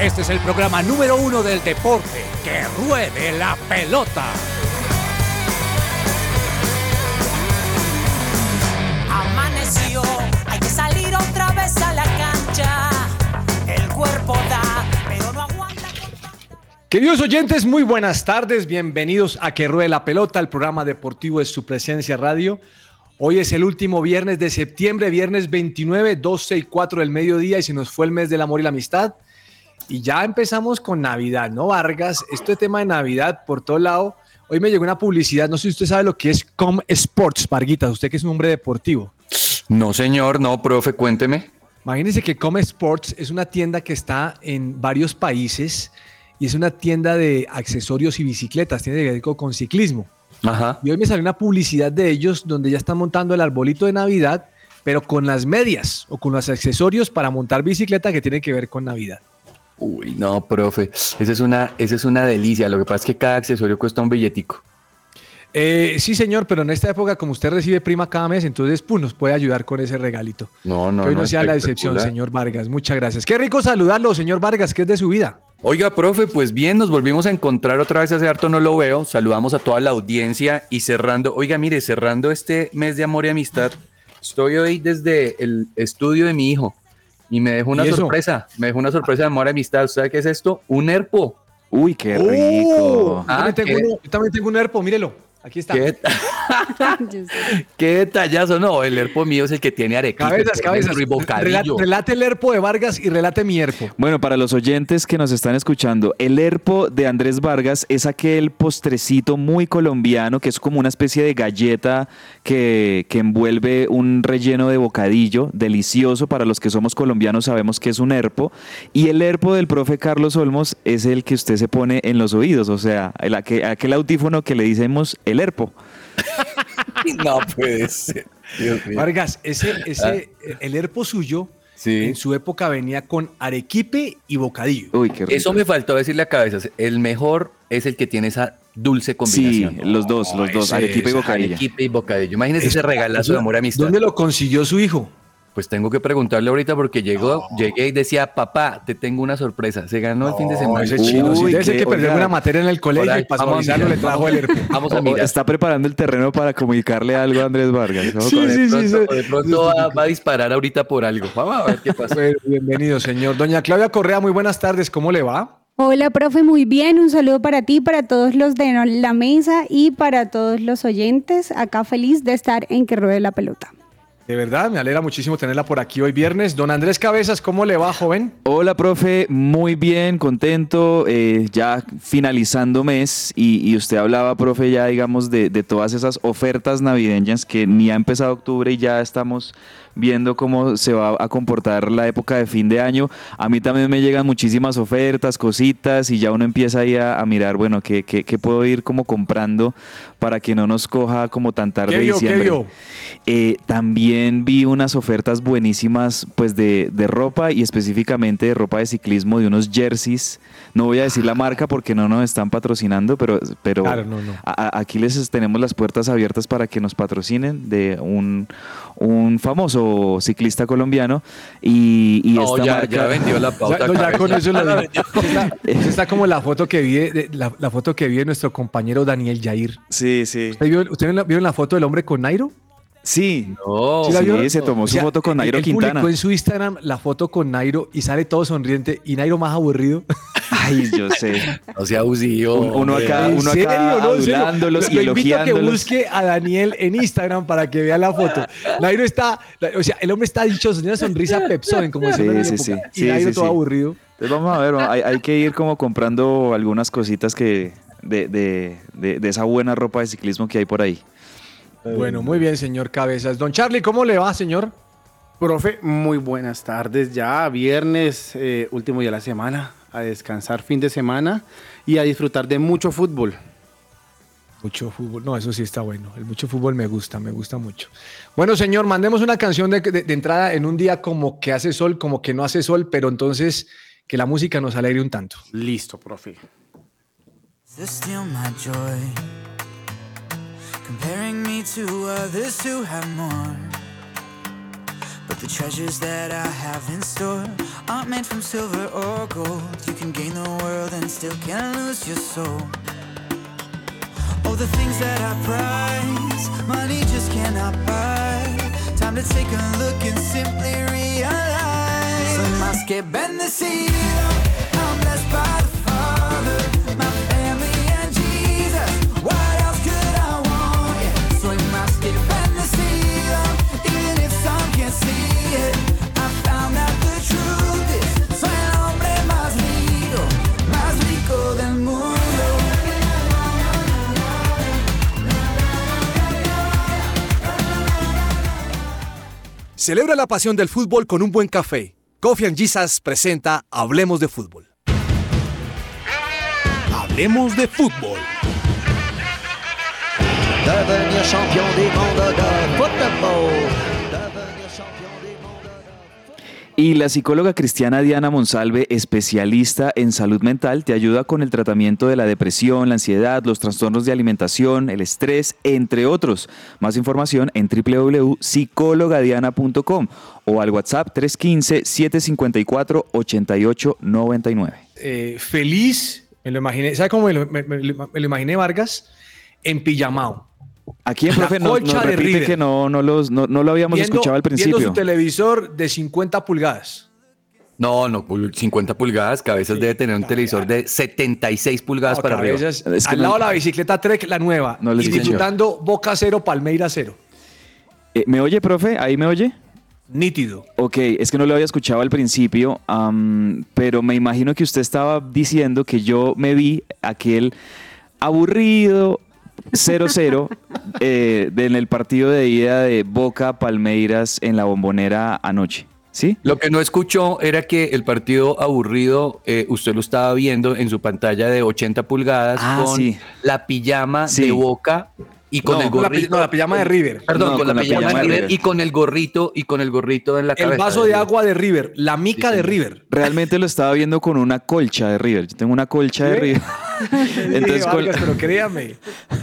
Este es el programa número uno del deporte. ¡Que ruede la pelota! Amaneció, hay que salir otra vez a la cancha. El cuerpo da, pero no aguanta con tanta- Queridos oyentes, muy buenas tardes. Bienvenidos a Que Ruede la Pelota, el programa deportivo de su presencia radio. Hoy es el último viernes de septiembre, viernes 29, 12 y 4 del mediodía, y se nos fue el mes del amor y la amistad. Y ya empezamos con Navidad, ¿no, Vargas? Este tema de Navidad por todo lado. Hoy me llegó una publicidad, no sé si usted sabe lo que es Com Sports, Varguitas, usted que es un hombre deportivo. No, señor, no, profe, cuénteme. Imagínense que Com Sports es una tienda que está en varios países y es una tienda de accesorios y bicicletas, tiene que ver con ciclismo. Ajá. Y hoy me salió una publicidad de ellos donde ya están montando el arbolito de Navidad, pero con las medias o con los accesorios para montar bicicleta que tienen que ver con Navidad. Uy, no, profe, esa es una, esa es una delicia. Lo que pasa es que cada accesorio cuesta un billetico. Eh, sí, señor, pero en esta época, como usted recibe prima cada mes, entonces pues, nos puede ayudar con ese regalito. No, no, que hoy no, sea la excepción, señor Vargas. Muchas gracias. Qué rico saludarlo, señor Vargas, que es de su vida. Oiga, profe, pues bien, nos volvimos a encontrar otra vez hace harto, no lo veo. Saludamos a toda la audiencia y cerrando, oiga, mire, cerrando este mes de amor y amistad, estoy hoy desde el estudio de mi hijo y me dejó una sorpresa, me dejó una sorpresa de amor y amistad. ¿Usted sabe qué es esto? Un herpo. Uy, qué ¡Oh! rico. Yo, Ah, también tengo yo también tengo un herpo, mírelo. Aquí está. ¿Qué, qué detallazo, no, el herpo mío es el que tiene arequipe, Cabezas, cabezas. y bocadillo. Rela- Relate el herpo de Vargas y relate mi herpo. Bueno, para los oyentes que nos están escuchando, el herpo de Andrés Vargas es aquel postrecito muy colombiano que es como una especie de galleta que, que envuelve un relleno de bocadillo delicioso. Para los que somos colombianos sabemos que es un herpo. Y el herpo del profe Carlos Olmos es el que usted se pone en los oídos, o sea, el, aquel, aquel audífono que le decimos el herpo. No puede ser. Dios mío. Vargas, ese, ese, el herpo suyo, Sí. en su época venía con arequipe y bocadillo. Uy, qué rico. Eso me faltó decirle a cabezas. El mejor es el que tiene esa dulce Sí, combinación. los dos, los dos, ese arequipa y es bocadillo. Arequipe y bocadillo. Imagínese ese Es- regalazo de amor amistad. ¿Dónde lo consiguió su hijo? Pues tengo que preguntarle ahorita porque llegó, llegué y decía, papá, te tengo una sorpresa. Se ganó el fin de semana. ese chino, Uy, debe ser qué- que perdió una materia en el colegio y para vamos a suavizarlo le mirar, trajo el. Vamos a mirar. Está preparando el terreno para comunicarle algo a Andrés Vargas. ¿no? Sí, de sí, sí, de pronto va, va a disparar ahorita por algo. Vamos a ver qué pasa. Bueno, bienvenido, señor. Doña Claudia Correa, muy buenas tardes. ¿Cómo le va? Hola, profe, muy bien. Un saludo para ti, para todos los de la mesa y para todos los oyentes. Acá feliz de estar en Que Ruede la Pelota. De verdad, me alegra muchísimo tenerla por aquí hoy viernes. Don Andrés Cabezas, ¿cómo le va, joven? Hola, profe, muy bien, contento, eh, ya finalizando mes y, usted hablaba, profe, ya digamos de todas esas ofertas navideñas que ni ha empezado octubre y ya estamos viendo cómo se va a comportar la época de fin de año. A mí también me llegan muchísimas ofertas, cositas y ya uno empieza ahí a, a mirar, bueno, ¿qué, qué, qué puedo ir como comprando para que no nos coja como tan tarde ¿Qué vio, qué diciembre? vio? Eh, también vi unas ofertas buenísimas pues de, de ropa y específicamente de ropa de ciclismo, de unos jerseys. No voy a decir la marca porque no nos están patrocinando, pero, pero Claro, no, no. a- a- aquí les tenemos las puertas abiertas para que nos patrocinen de un, un famoso ciclista colombiano y, y No, esta ya, marca... ya vendió la Ya, pauta. no, ya cabeza. con eso lo. Está, esa está como la foto que vi de, de- la, la foto que vi de nuestro compañero Daniel Jair. Sí, sí. ¿Usted vio, usted vio la, vieron la foto del hombre con Nairo? Sí, No, ¿Sí la vio? sí, se tomó su O sea, foto con Nairo él Quintana. publicó en su Instagram la foto con Nairo y sale todo sonriente y Nairo más aburrido. Ay, yo sé. no sea abusivo. Un- uno acá- ¿En uno serio? acá No, adulándolos y a que elogiándolos. busque a Daniel en Instagram para que vea la foto. Nairo está, o sea, el hombre está dichoso, tiene una sonrisa pepsón, como Sí, sí, sí. y Sí, Nairo sí, todo sí. aburrido. Entonces vamos a ver, hay, hay que ir como comprando algunas cositas que de, de- de- de esa buena ropa de ciclismo que hay por ahí. Bueno, muy bien, señor Cabezas. Don Charlie, ¿cómo le va, señor? Profe, muy buenas tardes. Ya viernes, eh, último día de la semana, a descansar fin de semana y a disfrutar de mucho fútbol. Mucho fútbol. No, eso sí está bueno. El mucho fútbol me gusta, me gusta mucho. Bueno, señor, mandemos una canción de, de- de entrada en un día como que hace sol, como que no hace sol, pero entonces que la música nos alegre un tanto. Listo, profe. Comparing me to others who have more. But the treasures that I have in store aren't made from silver or gold. You can gain the world and still can't lose your soul. Oh, the things that I prize, money just cannot buy. Time to take a look and simply realize. Más que bendecido. Celebra la pasión del fútbol con un buen café. Coffee and Jesus presenta Hablemos de Fútbol. Hablemos de Fútbol. Devenir champion du monde de. Y la psicóloga cristiana Diana Monsalve, especialista en salud mental, te ayuda con el tratamiento de la depresión, la ansiedad, los trastornos de alimentación, el estrés, entre otros. Más información en www.psicologadiana.com o al WhatsApp 315-754-8899. Eh, feliz, me lo imaginé, ¿sabe cómo me lo, me lo imaginé Vargas? En pijamao. Aquí el profe nos repite que no, no, los, no, no lo habíamos Viendo- escuchado al Viendo principio. su televisor de 50 pulgadas. No, no, pul- 50 pulgadas, cabezas debe tener un televisor de 76 pulgadas No, para arriba. cabezas, Es que al no- lado de la bicicleta Trek, la nueva. No les y disfrutando Boca cero, Palmeira cero. Eh, ¿Me oye, profe? ¿Ahí me oye? Nítido. Ok, es que no lo había escuchado al principio, pero me imagino que usted estaba diciendo que yo me vi aquel aburrido 0-0 eh, en el partido de ida de Boca Palmeiras en la bombonera anoche. ¿Sí? Lo que no escuchó era que el partido aburrido, eh, usted lo estaba viendo en su pantalla de 80 pulgadas Ah, con sí. la pijama Sí. de boca y con No, el Con la, pi- gorrito. no, la pijama de River. Perdón, No, con, la, pijama, de River y con el gorrito y con el gorrito en la El vaso de agua de River. La mica de River. Realmente lo estaba viendo con una colcha de River. Yo tengo una colcha de. River. Entonces, Sí, con, Vargas, pero créame.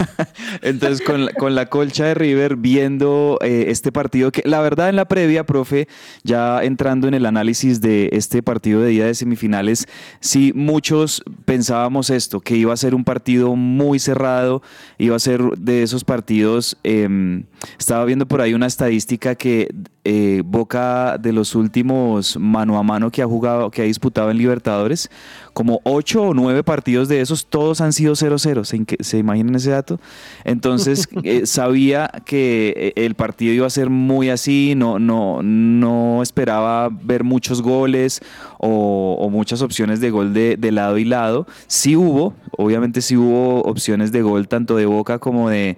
Entonces, con la, con la colcha de River, viendo eh, este partido, que la verdad en la previa, profe, ya entrando en el análisis de este partido de día de semifinales, sí muchos pensábamos esto, que iba a ser un partido muy cerrado, iba a ser de esos partidos, eh, estaba viendo por ahí una estadística que eh, Boca de los últimos mano a mano que ha jugado, que ha disputado en Libertadores, como ocho o nueve partidos de esos, todos han sido 0-0. ¿Se, ¿Se imaginan ese dato? Entonces, eh, sabía que eh, el partido iba a ser muy así, no, no, no esperaba ver muchos goles o, o muchas opciones de gol de, de lado y lado. Sí hubo, obviamente sí hubo opciones de gol tanto de Boca como de,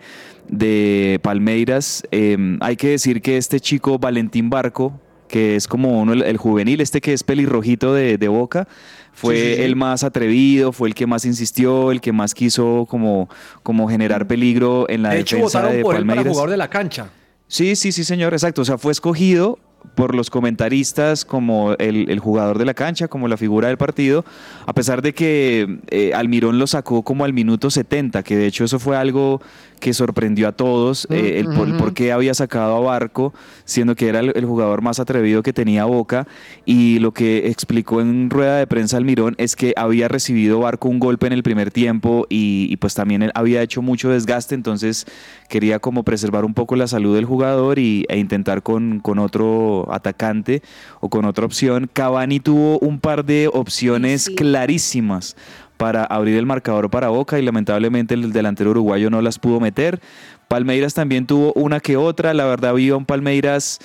de Palmeiras. Eh, hay que decir que este chico Valentín Barco, que es como uno, el, el juvenil, este que es pelirrojito de, de Boca, fue Sí, sí, sí. el más atrevido, fue el que más insistió, el que más quiso como, como generar peligro en la De hecho, defensa votaron de por él para Palmeiras. jugador de la cancha. Sí, sí, sí, señor, exacto. O sea, fue escogido por los comentaristas como el, el jugador de la cancha, como la figura del partido, a pesar de que eh, Almirón lo sacó como al minuto 70, que de hecho eso fue algo que sorprendió a todos, eh, el por, por qué había sacado a Barco, siendo que era el, el jugador más atrevido que tenía Boca, y lo que explicó en rueda de prensa Almirón es que había recibido Barco un golpe en el primer tiempo y, y pues también él había hecho mucho desgaste, entonces quería como preservar un poco la salud del jugador y, e intentar con, con otro atacante o con otra opción. Cavani tuvo un par de opciones Sí. clarísimas para abrir el marcador para Boca y lamentablemente el delantero uruguayo no las pudo meter. Palmeiras también tuvo una que otra, la verdad vio un Palmeiras,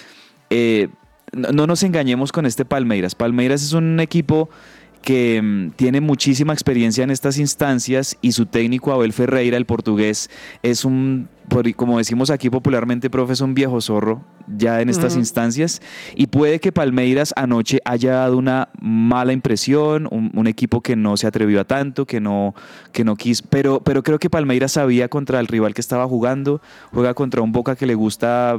eh, no, no nos engañemos con este Palmeiras. Palmeiras es un equipo que mm, tiene muchísima experiencia en estas instancias y su técnico Abel Ferreira, el portugués, es un, por- como decimos aquí popularmente, profe, es un viejo zorro ya en estas instancias. Y puede que Palmeiras anoche haya dado una mala impresión, un, un equipo que no se atrevió a tanto, que no, que no quiso, pero, pero creo que Palmeiras sabía contra el rival que estaba jugando, juega contra un Boca que le gusta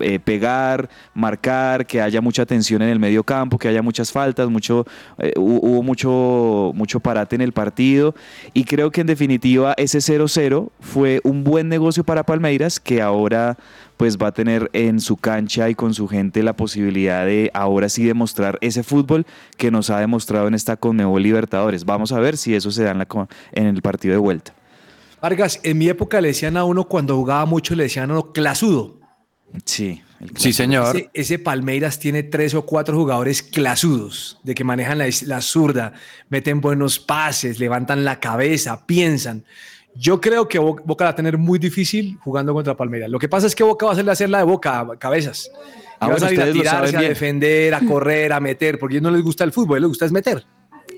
eh, pegar, marcar, que haya mucha tensión en el medio campo, que haya muchas faltas, mucho, eh, hu- hubo mucho, mucho parate en el partido. Y creo que en definitiva ese 0-0 fue un buen negocio para Palmeiras, que ahora pues va a tener en su cancha y con su gente la posibilidad de ahora sí demostrar ese fútbol que nos ha demostrado en esta Conmebol Libertadores. Vamos a ver si eso se da en, la co- en el partido de vuelta. Vargas, en mi época le decían a uno cuando jugaba mucho, le decían a uno clasudo. Sí, el Sí, señor. Ese, ese Palmeiras tiene tres o cuatro jugadores clasudos, de que manejan la, la zurda, meten buenos pases, levantan la cabeza, piensan. Yo creo que Bo- Boca la va a tener muy difícil jugando contra Palmeiras. Lo que pasa es que Boca va a hacerle hacer la de Boca, a cabezas. Ah, va a a tirarse, a defender, a correr, a meter, porque a ellos no les gusta el fútbol, a ellos les gusta es meter.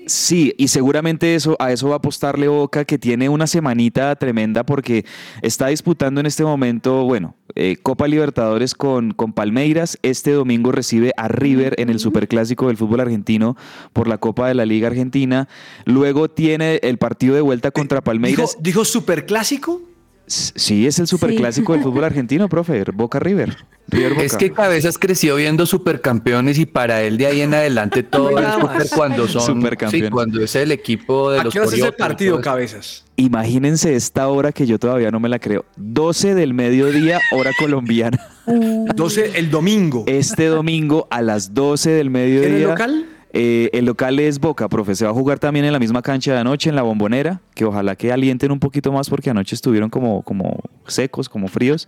Sí, y seguramente eso, a eso va a apostarle Boca, que tiene una semanita tremenda porque está disputando en este momento, bueno, eh, Copa Libertadores con, con Palmeiras. Este domingo recibe a River en el Superclásico del fútbol argentino por la Copa de la Liga Argentina. Luego tiene el partido de vuelta contra Palmeiras. Dijo, dijo superclásico. Sí, es el Superclásico del fútbol argentino, profe. Boca River. River Boca. Es que Cabezas creció viendo supercampeones y para él de ahí en adelante todo es super cuando son Supercampeones. sí, cuando es el equipo de ¿A los qué ese partido, cabezas? Imagínense esta hora que yo todavía no me la creo. 12 del mediodía, hora colombiana. 12 el domingo. Este domingo a las 12 del mediodía. ¿En el local? Eh, el local es Boca, profe. Se va a jugar también en la misma cancha de anoche, en la bombonera, que ojalá que alienten un poquito más porque anoche estuvieron como, como secos, como fríos.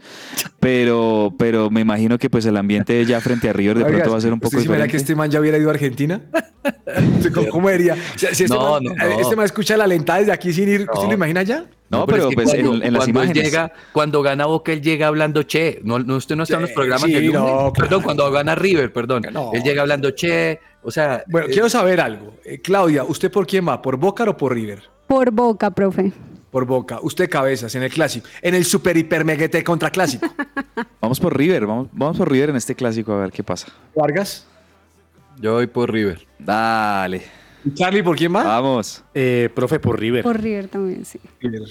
Pero, pero me imagino que pues el ambiente ya frente a River de pronto va a ser un poco ¿usted se imagina que diferente. este man ya hubiera ido a Argentina? ¿Cómo, cómo diría? Si este, No, man, no, no. este man escucha la lentada desde aquí sin ir, ¿usted No. lo imagina ya? No, pero, es que pues cuando, en, en las imágenes. llega, cuando gana Boca, él llega hablando che. No, no usted no está en los Sí, programas sí, del lunes. no, claro. Perdón, cuando gana River, perdón. No. Él llega hablando che. O sea, Bueno, eh, quiero saber algo. Eh, Claudia, ¿usted por quién va? ¿Por Boca o por River? Por boca, profe. Por Boca. Usted cabezas en el clásico. En el super hiper meguete contra clásico. Vamos por River, vamos, vamos por River en este clásico a ver qué pasa. Vargas. yo voy por River. Dale, ¿Y Charlie por quién va? vamos. Eh, profe, por River. Por River también, sí. River.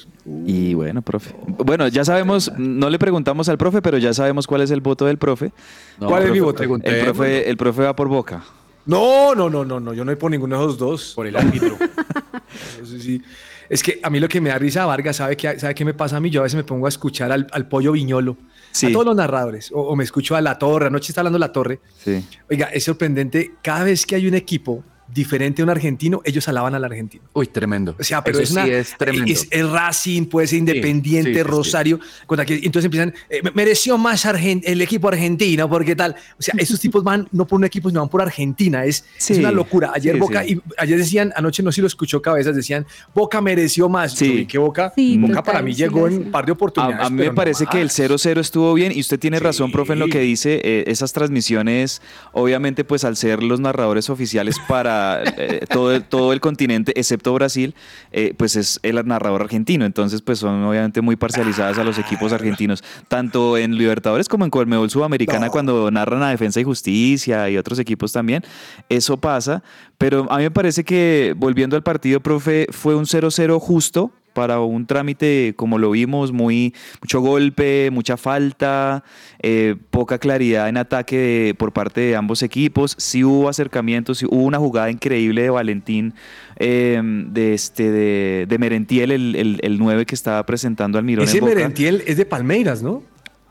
Y bueno, profe. Bueno, ya sabemos, no le preguntamos al profe, pero ya sabemos cuál es el voto del profe. No, ¿Cuál es mi voto? pregunté, El profe, el profe va por Boca. No, no, no, no, no. Yo no voy por ninguno de esos dos. Por el árbitro. Eso sí. Es que a mí lo que me da risa, Vargas, ¿sabe qué, sabe qué me pasa a mí? Yo a veces me pongo a escuchar al, al pollo viñolo, Sí. a todos los narradores, o, o me escucho a La Torre, anoche está hablando La Torre. Sí. Oiga, es sorprendente, cada vez que hay un equipo diferente a un argentino, ellos alaban al argentino. Uy, tremendo. O sea, pero Eso es una. sí es tremendo. Es, es Racing, puede ser Independiente, sí, sí, sí. Rosario. contra que- entonces empiezan. eh, mereció más Argen- el equipo argentino, porque tal. O sea, esos tipos van no por un equipo, sino van por Argentina. Es, es una locura. Ayer sí, Boca, sí. y ayer decían, anoche no sé si lo escuchó cabezas, decían, Boca mereció más. Sí. Que Boca, Sí, Boca total, para mí sí, llegó sí. en un par de oportunidades. A, a mí me no parece que el más. 0-0 estuvo bien y usted tiene razón, profe, en lo que dice. eh, esas transmisiones, obviamente, pues al ser los narradores oficiales para eh, todo, el, todo el continente, excepto Brasil, eh, pues es el narrador argentino. Entonces, pues son obviamente muy parcializadas a los equipos argentinos, tanto en Libertadores como en Colmebol Sudamericana, No. cuando narran a Defensa y Justicia y otros equipos también. Eso pasa, pero a mí me parece que, volviendo al partido, profe, fue un 0-0 justo para un trámite, como lo vimos, muy mucho golpe, mucha falta, eh, poca claridad en ataque de- por parte de ambos equipos. Sí hubo acercamientos, sí hubo una jugada increíble de Valentín, eh, de este de, de Merentiel, el, el, el 9 que estaba presentando al Mirón Ese en Boca. Merentiel es de Palmeiras, ¿no?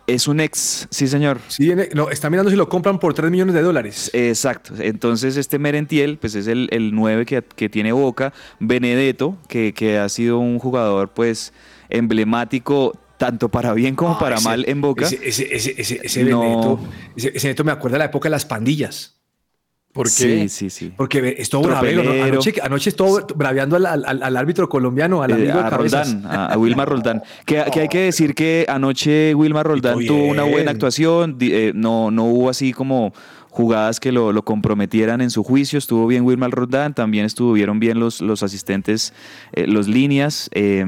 Es un ex, sí señor. Sí, no, está mirando si lo compran por 3 millones de dólares. Exacto. Entonces, este Merentiel, pues es el, el 9 que, que tiene Boca. Benedetto, que, que ha sido un jugador, pues, emblemático tanto para bien como Ah, para ese- mal en Boca. Ese, ese, ese, ese, ese No. Benedetto, ese, ese Benedetto me acuerda de la época de las pandillas. ¿Por qué? Sí, sí, sí. Porque estuvo. Tropelero. Anoche, anoche estuvo braveando al, al- al árbitro colombiano, al Eh, amigo de a. Roldán, a, a Wilmar Roldán. Que, que hay que decir que anoche Wilmar Roldán tuvo una buena actuación, eh, no, no hubo así como jugadas que lo, lo comprometieran en su juicio, estuvo bien Wilmar Roldán, también estuvieron bien los, los asistentes, eh, los líneas. eh,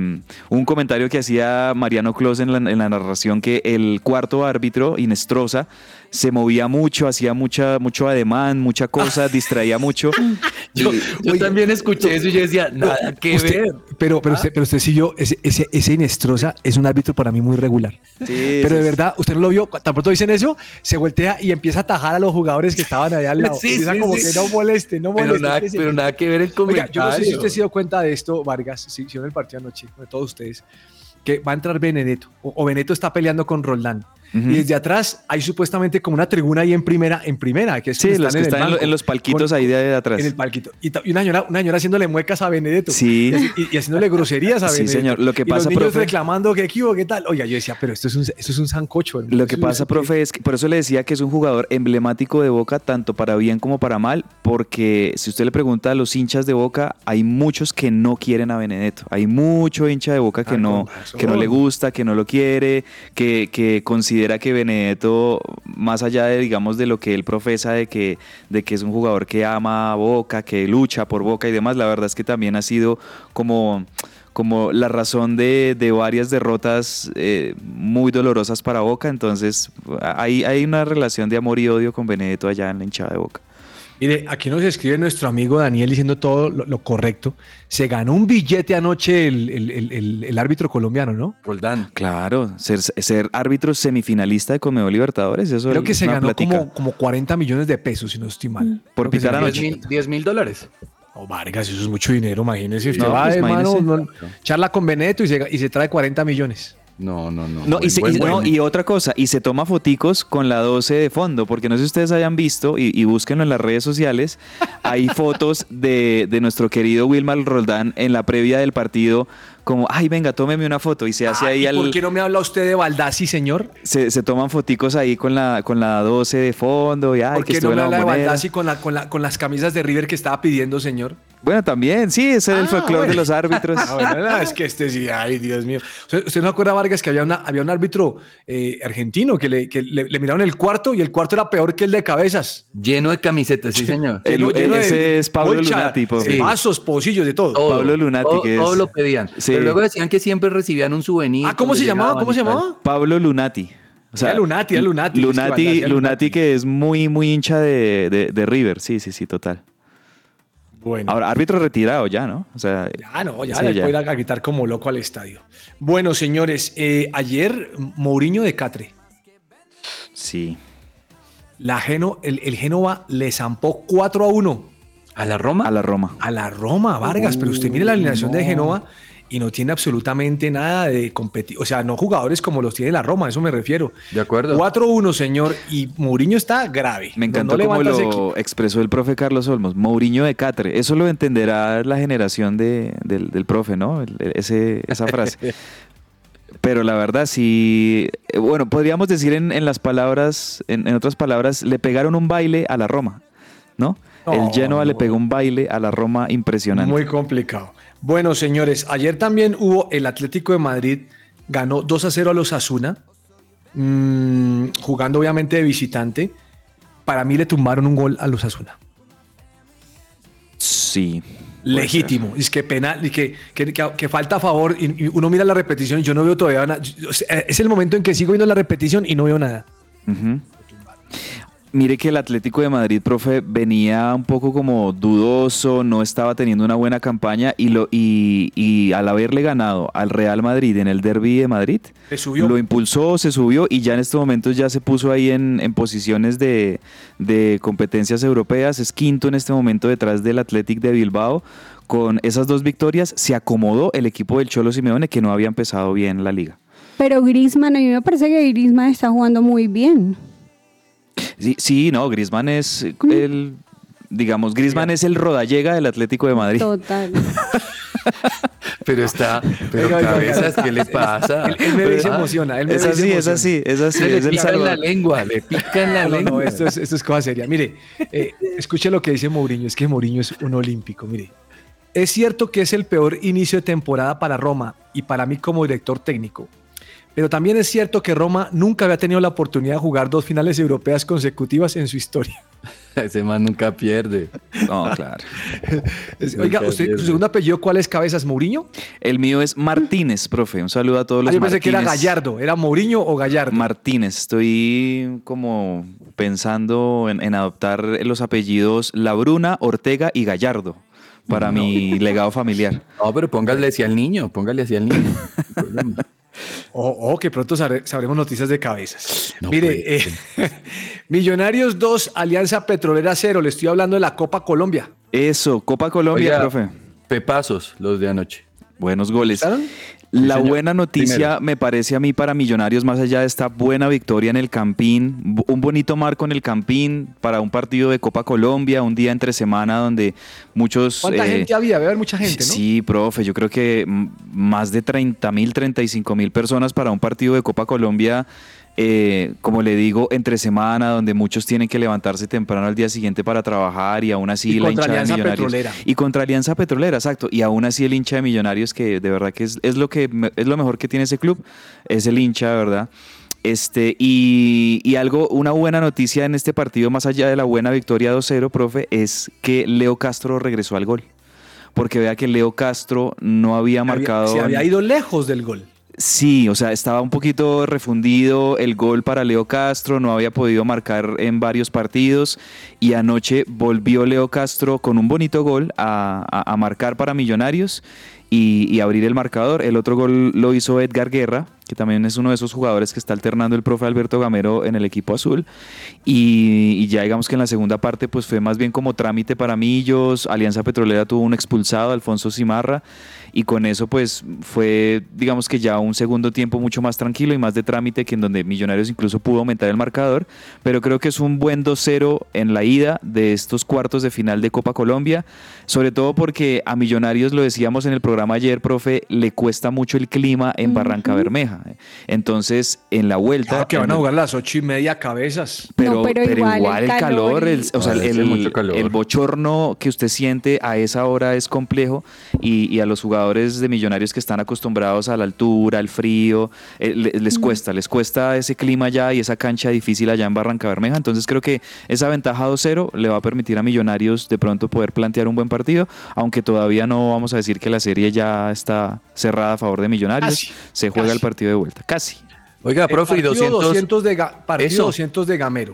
un comentario que hacía Mariano Clos en la, en la narración que el cuarto árbitro, Inestrosa, se movía mucho, hacía mucha, mucho ademán, mucha cosa, distraía mucho. Yo, yo Oiga, también escuché eso y yo decía, nada que Usted- ver. pero, pero, usted, pero usted sí yo, ese, ese, ese Inestrosa es un árbitro para mí muy regular. Sí, pero de verdad, usted no lo vio, tan pronto dicen eso, se voltea y empieza a atajar a los jugadores que estaban allá al lado. Sí, empieza sí, como que no moleste, no Pero moleste. nada, pero nada que ver el Oiga, comentario. yo no sé si usted se dio cuenta de esto, Vargas, si hicieron el partido anoche, de todos ustedes. que va a entrar Benedetto o, o Benedetto está peleando con Roldán. Y desde atrás hay supuestamente como una tribuna ahí en primera, en primera, que es Sí, donde los que el están en, banco, en los palquitos con- ahí de, atrás. En el palquito. Y, y una, señora, una señora haciéndole muecas a Benedetto. Sí. Y, y- y haciéndole groserías a Sí, Benedetto. señor. Lo que y pasa, los niños profe- reclamando que equivo, qué tal. Oiga, yo decía, pero esto es un, esto es un sancocho. Lo que pasa, profe, es que por eso le decía que es un jugador emblemático de Boca, tanto para bien como para mal, porque si usted le pregunta a los hinchas de Boca, hay muchos que no quieren a Benedetto. Hay mucho hincha de Boca que, Ah, no, que no le gusta, que no lo quiere, que, que considera que Benedetto, más allá de, digamos, de lo que él profesa de que, de que es un jugador que ama Boca, que lucha por Boca y demás, la verdad es que también ha sido como como la razón de, de varias derrotas eh, muy dolorosas para Boca, entonces hay, hay una relación de amor y odio con Benedetto allá en la hinchada de Boca. Mire, aquí nos escribe nuestro amigo Daniel diciendo todo lo, lo correcto. Se ganó un billete anoche el, el- el- el- el árbitro colombiano, ¿no? Roldán. Claro, ser, ser árbitro semifinalista de Conmebol Libertadores, eso Creo que se ganó como, como 40 millones de pesos, si no estoy mal. Por pitar anoche. 10 mil- 10 mil dólares. Oh, Vargas, eso es mucho dinero, imagínese. Usted No, va, pues, hermano, imagínese. no- charla con Benedetto y se, y se trae 40 millones. No, no, no. No, y, se- Buen- y- no, buen- y otra cosa, y se toma foticos con la 12 de fondo, porque no sé si ustedes hayan visto, y, y búsquenlo en las redes sociales, hay fotos de, de nuestro querido Wilmar Roldán en la previa del partido, como, ay, venga, tómeme una foto, y se hace Ah, ahí ¿y al... ¿Por qué no me habla usted de Baldassi, señor? se, se toman foticos ahí con la, con la 12 de fondo, y ay, ¿Por que qué no me la habla de. Baldassi con, la, con, la, con las camisas de River que estaba pidiendo, señor? Bueno, también, sí, ese es el Ah, folclore de los árbitros. Ah, bueno, no, es que este sí, ay, Dios mío. ¿Usted, usted no acuerda, Vargas, que había, una, había un árbitro eh, argentino que, le, que le, le miraron el cuarto y el cuarto era peor que el de cabezas? Lleno de camisetas, sí, señor. El- Lleno- lleno de ese es Pablo bolcha, Lunati, por eh. Vasos, pocillos, de todo. Todo, Pablo Lunati, todo- que es- todo lo pedían. Sí. Pero luego decían que siempre recibían un souvenir. ah, ¿cómo se llamaba? ¿Cómo se llamaba? Pablo Lunati. O Era Lunati, era Lunati, es que Lunati, era Lunati Lunati. que es muy, muy hincha de, de- de River. Sí, sí, sí, total. Bueno. Ahora, árbitro retirado ya, ¿no? O sea, Ya no, ya sí, le puedo ir a a gritar como loco al estadio. Bueno, señores, eh, ayer Mourinho de Catre, Sí. la Geno, el, el Génova le zampó 4 a 1 ¿A la Roma? A la Roma. a la Roma, Vargas, pero usted mire la alineación de Génova y no tiene absolutamente nada de competir, o sea, no jugadores como los tiene la Roma, a eso me refiero. De acuerdo. 4-1, señor, y Mourinho está grave. Me encantó no como lo expresó el profe Carlos Olmos. Mourinho de Catre. Eso lo entenderá la generación de- del, del profe, ¿no? El- ese, esa frase. Pero la verdad, sí. eh, Bueno, podríamos decir en, en las palabras, en, en otras palabras, le pegaron un baile a la Roma, ¿no? No. el Genoa le pegó un baile a la Roma impresionante. Muy complicado. Bueno, señores, ayer también hubo el Atlético de Madrid, ganó 2 a 0 a los Asuna, jugando obviamente de visitante. Para mí le tumbaron un gol a los Asuna. Sí. Legítimo. Es que penal, y que, que, falta a favor. Y, y uno mira la repetición y yo no veo todavía nada. Es el momento en que sigo viendo la repetición y no veo nada. Mire que el Atlético de Madrid, profe, venía un poco como dudoso, no estaba teniendo una buena campaña y, lo, y, y al haberle ganado al Real Madrid en el Derby de Madrid, Se subió. lo impulsó, se subió y ya en estos momentos ya se puso ahí en, en posiciones de, de competencias europeas, es quinto en este momento detrás del Athletic de Bilbao. Con esas dos victorias se acomodó el equipo del Cholo Simeone que no había empezado bien la liga. Pero Griezmann, a mí me parece que Griezmann está jugando muy bien. Sí, sí, no, Griezmann es el, digamos, Griezmann es el rodallega del Atlético de Madrid. Total. Pero está. Pero Oiga, oiga, oiga. cabezas, ¿qué le pasa? Él, él me y se Ah, emociona. Él me Es así, es así, es así, Se es le el pica en la lengua, le pica en la no, lengua. no, esto es, esto es cosa seria. Mire, eh, escuche lo que dice Mourinho, es que Mourinho es un olímpico, mire. Es cierto que es el peor inicio de temporada para Roma y para mí como director técnico, pero también es cierto que Roma nunca había tenido la oportunidad de jugar dos finales europeas consecutivas en su historia. Ese man nunca pierde. No, claro. Oiga, usted. ¿su segundo apellido cuál es Cabezas? ¿Mourinho? El mío es Martínez, profe. Un saludo a todos Ah, los yo pensé que era Martínez. Gallardo, ¿era Mourinho o Gallardo? Martínez, estoy como pensando en, en adoptar los apellidos Labruna, Ortega y Gallardo para mi legado familiar. No, pero póngale así al niño, póngale así al niño. Problema. Oh, oh, que pronto sabre- sabremos noticias de cabezas. No Mire, puede eh, Millonarios 2, Alianza Petrolera 0. Le estoy hablando de la Copa Colombia. Eso, Copa Colombia, Oiga, profe. Pepazos, los de anoche. Buenos goles. ¿Gustaron? La buena noticia Primero. me parece a mí para Millonarios, más allá de esta buena victoria en el Campín, un bonito marco en el Campín para un partido de Copa Colombia, un día entre semana donde muchos... ¿Cuánta eh, gente había? Debe haber mucha gente, ¿no? Sí, profe, yo creo que más de 30 mil, 35 mil personas para un partido de Copa Colombia, eh, como le digo, entre semana, donde muchos tienen que levantarse temprano al día siguiente para trabajar y aún así Y la hinchada de Millonarios. Petrolera. Y contra Alianza Petrolera, exacto. Y aún así el hincha de Millonarios, que de verdad que es, es lo que es lo mejor que tiene ese club, es el hincha, de verdad. Este, y, y algo, una buena noticia en este partido, más allá de la buena victoria 2-0, profe, es que Leo Castro regresó al gol. Porque vea que Leo Castro no había Había- marcado. se había ido lejos del gol. Sí, o sea, estaba un poquito refundido el gol para Leo Castro, no había podido marcar en varios partidos y anoche volvió Leo Castro con un bonito gol a, a- marcar para Millonarios y abrir el marcador. El otro gol lo hizo Edgar Guerra, que también es uno de esos jugadores que está alternando el profe Alberto Gamero en el equipo azul. Y, y ya digamos que en la segunda parte pues fue más bien como trámite para Millos, Alianza Petrolera tuvo un expulsado, Alfonso Cimarra, y con eso pues fue digamos que ya un segundo tiempo mucho más tranquilo y más de trámite que en donde Millonarios incluso pudo aumentar el marcador, pero creo que es un buen 2-0 en la ida de estos cuartos de final de Copa Colombia, sobre todo porque a Millonarios, lo decíamos en el programa ayer, profe, le cuesta mucho el clima en Barranca Bermeja. Entonces, en la vuelta... Claro que van a jugar las ocho y media cabezas. pero, No, pero pero igual igual, el el calor, el, o sea, el, calor. el bochorno que usted siente a esa hora es complejo y, y a los jugadores de millonarios que están acostumbrados a la altura, al frío, eh, le- les cuesta, les cuesta ese clima allá y esa cancha difícil allá en Barranca Bermeja. Entonces creo que esa ventaja 2-0 le va a permitir a millonarios de pronto poder plantear un buen partido, aunque todavía no vamos a decir que la serie ya está cerrada a favor de millonarios. Casi, Se juega casi. el partido de vuelta, casi. Oiga, Eh, profe, y partido 200, 200 de Ga- partido Eso. 200 de Gamero.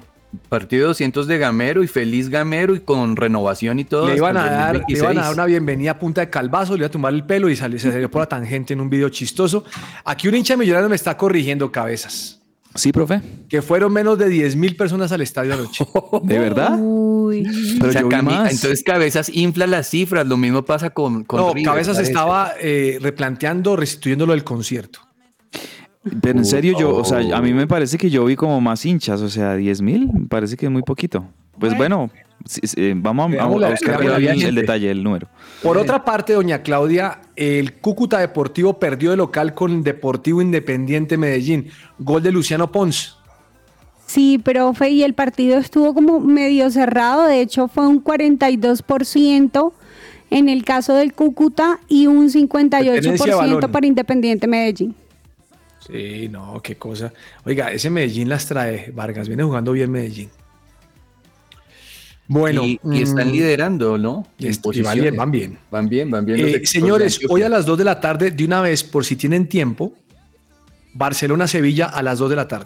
partido 200 de Gamero y feliz Gamero y con renovación y todo. Le iban, a dar, le 2026. iban a dar una bienvenida a punta de calvazo, le iba a tomar el pelo y salió, se salió por la tangente en un video chistoso. Aquí un hincha de millonarios me está corrigiendo cabezas. Sí, profe. Que fueron menos de 10 mil personas al estadio anoche. ¿De verdad? Uy. Pero O sea, yo vi Cami- más. Entonces Cabezas infla las cifras, lo mismo pasa con, con no, River, Cabezas parece. estaba eh, replanteando, restituyéndolo del concierto. Pero en serio, yo, o sea, Oh. a mí me parece que yo vi como más hinchas, o sea, 10 mil, me parece que es muy poquito. Pues bueno, sí, sí, eh, vamos, a- a, buscar la- por la- ahí la el, gente. detalle, el número. Por otra parte, doña Claudia, el Cúcuta Deportivo perdió de local con Deportivo Independiente Medellín. Gol de Luciano Pons. Sí, profe, y el partido estuvo como medio cerrado, de hecho fue un 42% en el caso del Cúcuta y un Pertenencia de 58% balón. para Independiente Medellín. Sí, no, qué cosa. Oiga, ese Medellín las trae, Vargas. Viene jugando bien Medellín. Bueno, y, y están mm, liderando, ¿no? y van bien, van bien. Van bien, van bien. Eh, señores, hoy a las 2 de la tarde, de una vez, por si tienen tiempo, Barcelona-Sevilla a las 2 de la tarde.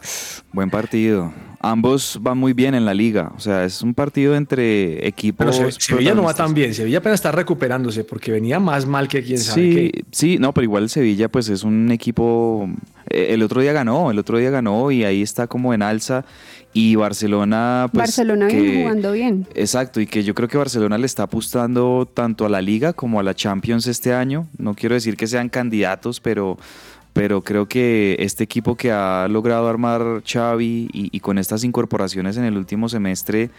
Buen partido. Ambos van muy bien en la liga, o sea, es un partido entre equipos. Pero Se- Sevilla no va tan bien. Sevilla apenas está recuperándose porque venía más mal que quién sabe Sí, qué. sí, no, pero igual el Sevilla pues es un equipo, eh, el otro día ganó, el otro día ganó y ahí está como en alza y Barcelona pues Barcelona que- viene jugando bien. Exacto, y que yo creo que Barcelona le está apostando tanto a la liga como a la Champions este año. No quiero decir que sean candidatos, pero, pero creo que este equipo que ha logrado armar Xavi y, y con estas incorporaciones en el último semestre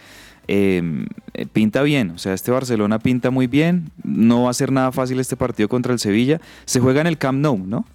eh, eh, pinta bien. O sea, este Barcelona pinta muy bien. No va a ser nada fácil este partido contra el Sevilla. Se juega en el Camp Nou, ¿no?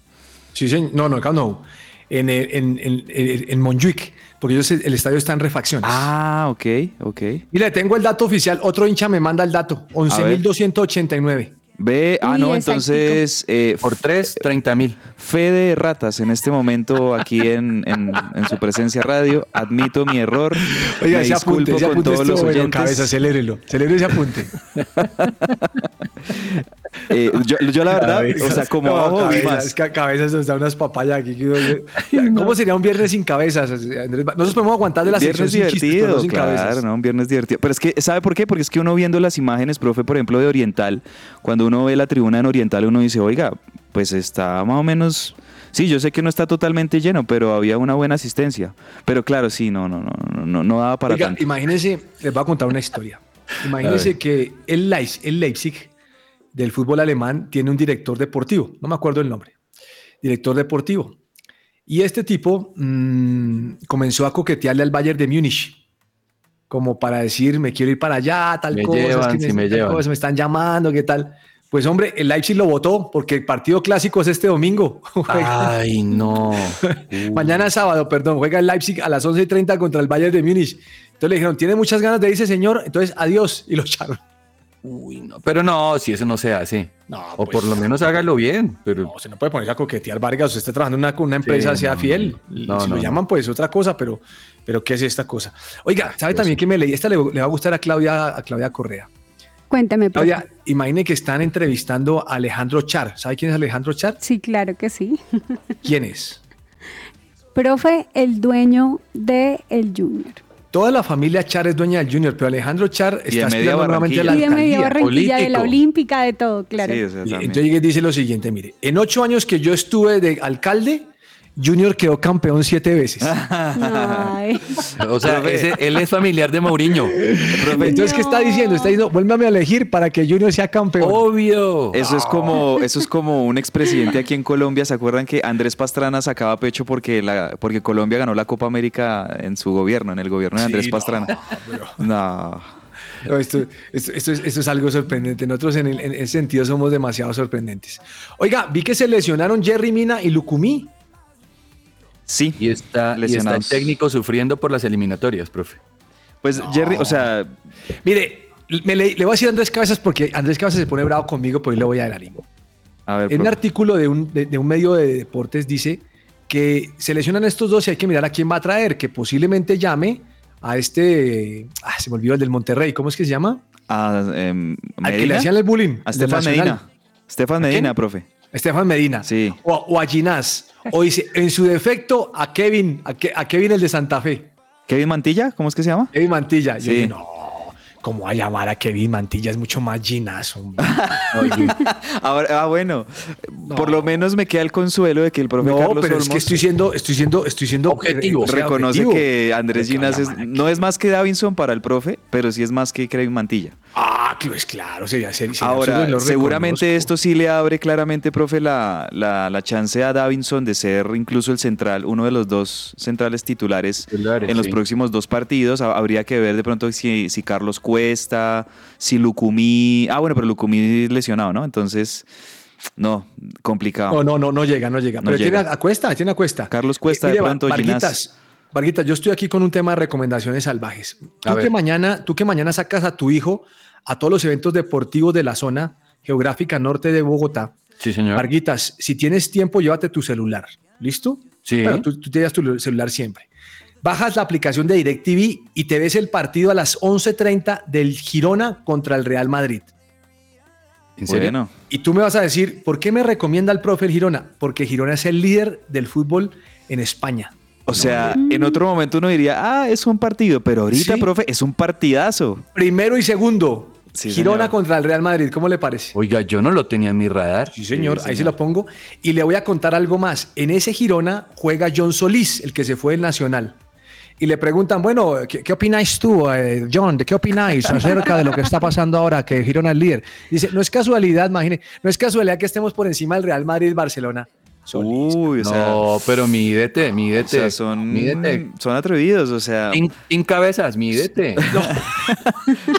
Sí, señor. No, no, no. En, el- en, en, en, en Montjuic, porque ellos, el estadio está en refacciones. Ah, ok, ok. Mira, tengo el dato oficial. Otro hincha me manda el dato. 11.289. Ve, ah, no, entonces eh, Por 3, 30 mil. Fe de ratas en este momento aquí en, en- en su presencia radio. Admito mi error. Oiga, me ese apunte, disculpo con apunte todos los estuvo bueno, oyentes. cabeza, acelérelo. Acelere ese apunte. Eh, yo, yo la verdad, o sea, como No, vi cabezas, más. Es que cabezas nos da unas papayas aquí. ¿Cómo sería un viernes sin cabezas? Andrés? Nosotros podemos aguantar de la sección Viernes sin chistes, divertido, sin claro, cabezas. ¿no? Un viernes divertido. Pero es que, ¿sabe por qué? Porque es que uno viendo las imágenes, profe, por ejemplo, de Oriental, cuando uno ve la tribuna en Oriental, uno dice, oiga, pues está más o menos... Sí, yo sé que no está totalmente lleno, pero había una buena asistencia. Pero claro, sí, no, no, no, no, no, no daba para Oiga, tanto. imagínense, les voy a contar una historia. Imagínense que el Leipzig, el Leipzig del fútbol alemán tiene un director deportivo, no me acuerdo el nombre, director deportivo. Y este tipo mm, comenzó a coquetearle al Bayern de Múnich, como para decir, me quiero ir para allá, tal Me cosa, es llevan, que si me llevan. cosa, me están llamando, qué tal. Pues hombre, el Leipzig lo votó porque el partido clásico es este domingo. Ay, no. Mañana es sábado, perdón, juega el Leipzig a las 11.30 contra el Bayern de Múnich. Entonces le dijeron, tiene muchas ganas de irse, señor, entonces adiós, y lo echaron. Uy, no. Pero no, si eso no se hace. No, O pues, por lo menos hágalo bien. Pero No, se no puede ponerse a coquetear, Vargas. Usted está trabajando en una, con una empresa, Sí, sea no, fiel. no, si no, lo no. llaman, pues otra cosa, pero, pero ¿qué es esta cosa? Oiga, ¿sabe también que me leí? Esta le, le va a gustar a Claudia, a Claudia Correa. Cuénteme, profe. Claudia, imagine que están entrevistando a Alejandro Char. ¿Sabe quién es Alejandro Char? Sí, claro que sí. ¿Quién es? Profe, el dueño de el Junior. Toda la familia Char es dueña del Junior, pero Alejandro Char está aspirando nuevamente a la Y de alcaldía. Barranquilla, de la. Olímpica, de todo, claro. Sí, o sea, Y entonces dice lo siguiente, mire, en ocho años que yo estuve de alcalde, Junior quedó campeón siete veces. Ay. O sea, ese- él es familiar de Mourinho. Entonces, ¿qué está diciendo? Está diciendo, vuélvame a elegir para que Junior sea campeón. Obvio. Eso es como, eso es como un expresidente aquí en Colombia. ¿Se acuerdan que Andrés Pastrana sacaba pecho porque la, porque Colombia ganó la Copa América en su gobierno, en el gobierno de Andrés Sí, no, Pastrana? No. No, esto, esto- esto es, esto es algo sorprendente. Nosotros en, el- en ese sentido somos demasiado sorprendentes. Oiga, vi que se lesionaron Jerry Mina y Lucumí. Sí. Y está, y está el técnico sufriendo por las eliminatorias, profe. Pues Jerry, o sea, Mire, me le, le voy a decir a Andrés Cabezas porque Andrés Cabezas se pone bravo conmigo, pero yo le voy a dar ánimo. a ver, En un artículo de un, de, de un medio de deportes dice que se lesionan estos dos y hay que mirar a quién va a traer, que posiblemente llame a este, ah, se me olvidó el del Monterrey, ¿cómo es que se llama? a, em, Al que le hacían el bullying. A Nacional. Medina. Estefan ¿A quién? Medina, profe. Estefan Medina. Sí. O, o a Ginás. O dice, en su defecto, a Kevin, a, Ke- a Kevin el de Santa Fe. Kevin Mantilla, ¿cómo es que se llama? Kevin Mantilla. Yo Sí. dije, no, ¿cómo va a llamar a Kevin Mantilla? Es mucho más hombre. Ahora, ah, bueno, por lo menos me queda el consuelo de que el profe No, Carlos pero es que estoy siendo, estoy siendo, estoy siendo Objetivo. reconoce objetivo. que Andrés man, no es más que Davinson para el profe, pero sí es más que Kevin Mantilla. Ah, pues claro, sería, Ahora, seguramente esto sí le abre claramente, profe, la, la, la chance a Davinson de ser incluso el central, uno de los dos centrales titulares Titulares, en los sí. próximos dos partidos. Ha- Habría que ver de pronto si, si Carlos Cuesta, si Lucumí. Ah, bueno, pero Lucumí lesionado, ¿no? Entonces, no, complicado. No, no, no, no llega, no llega. No Pero llega. tiene a Cuesta, tiene a Cuesta. Carlos Cuesta, Eh, de pronto, Varguitas, Varguitas, yo estoy aquí con un tema de recomendaciones salvajes. Tú que, mañana, tú que mañana sacas a tu hijo a todos los eventos deportivos de la zona geográfica norte de Bogotá. Sí, señor. Varguitas, si tienes tiempo, llévate tu celular. ¿Listo? Sí. Bueno, tú, tú te llevas tu celular siempre. Bajas la aplicación de DirecTV y te ves el partido a las 11.30 del Girona contra el Real Madrid. ¿En serio? Bueno, Y tú me vas a decir, ¿por qué me recomienda el profe el Girona? Porque Girona es el líder del fútbol en España. O sea, en otro momento uno diría, ah, es un partido, pero ahorita, Sí. profe, es un partidazo. Primero y segundo, Sí, Girona señor. contra el Real Madrid. ¿Cómo le parece? Oiga, yo no lo tenía en mi radar. Sí, señor, ahí se lo pongo. Y le voy a contar algo más. En ese Girona juega John Solís, el que se fue del Nacional. Y le preguntan, bueno, ¿qué, qué opináis tú, eh, John? ¿De qué opináis acerca de lo que está pasando ahora que Girona es líder? Dice, no es casualidad, imagine, no es casualidad que estemos por encima del Real Madrid y Barcelona. Solís. Uy, o sea, no, pero mídete, o mídete. sea, son, Mídete. son atrevidos, o sea. Cabezas, mídete.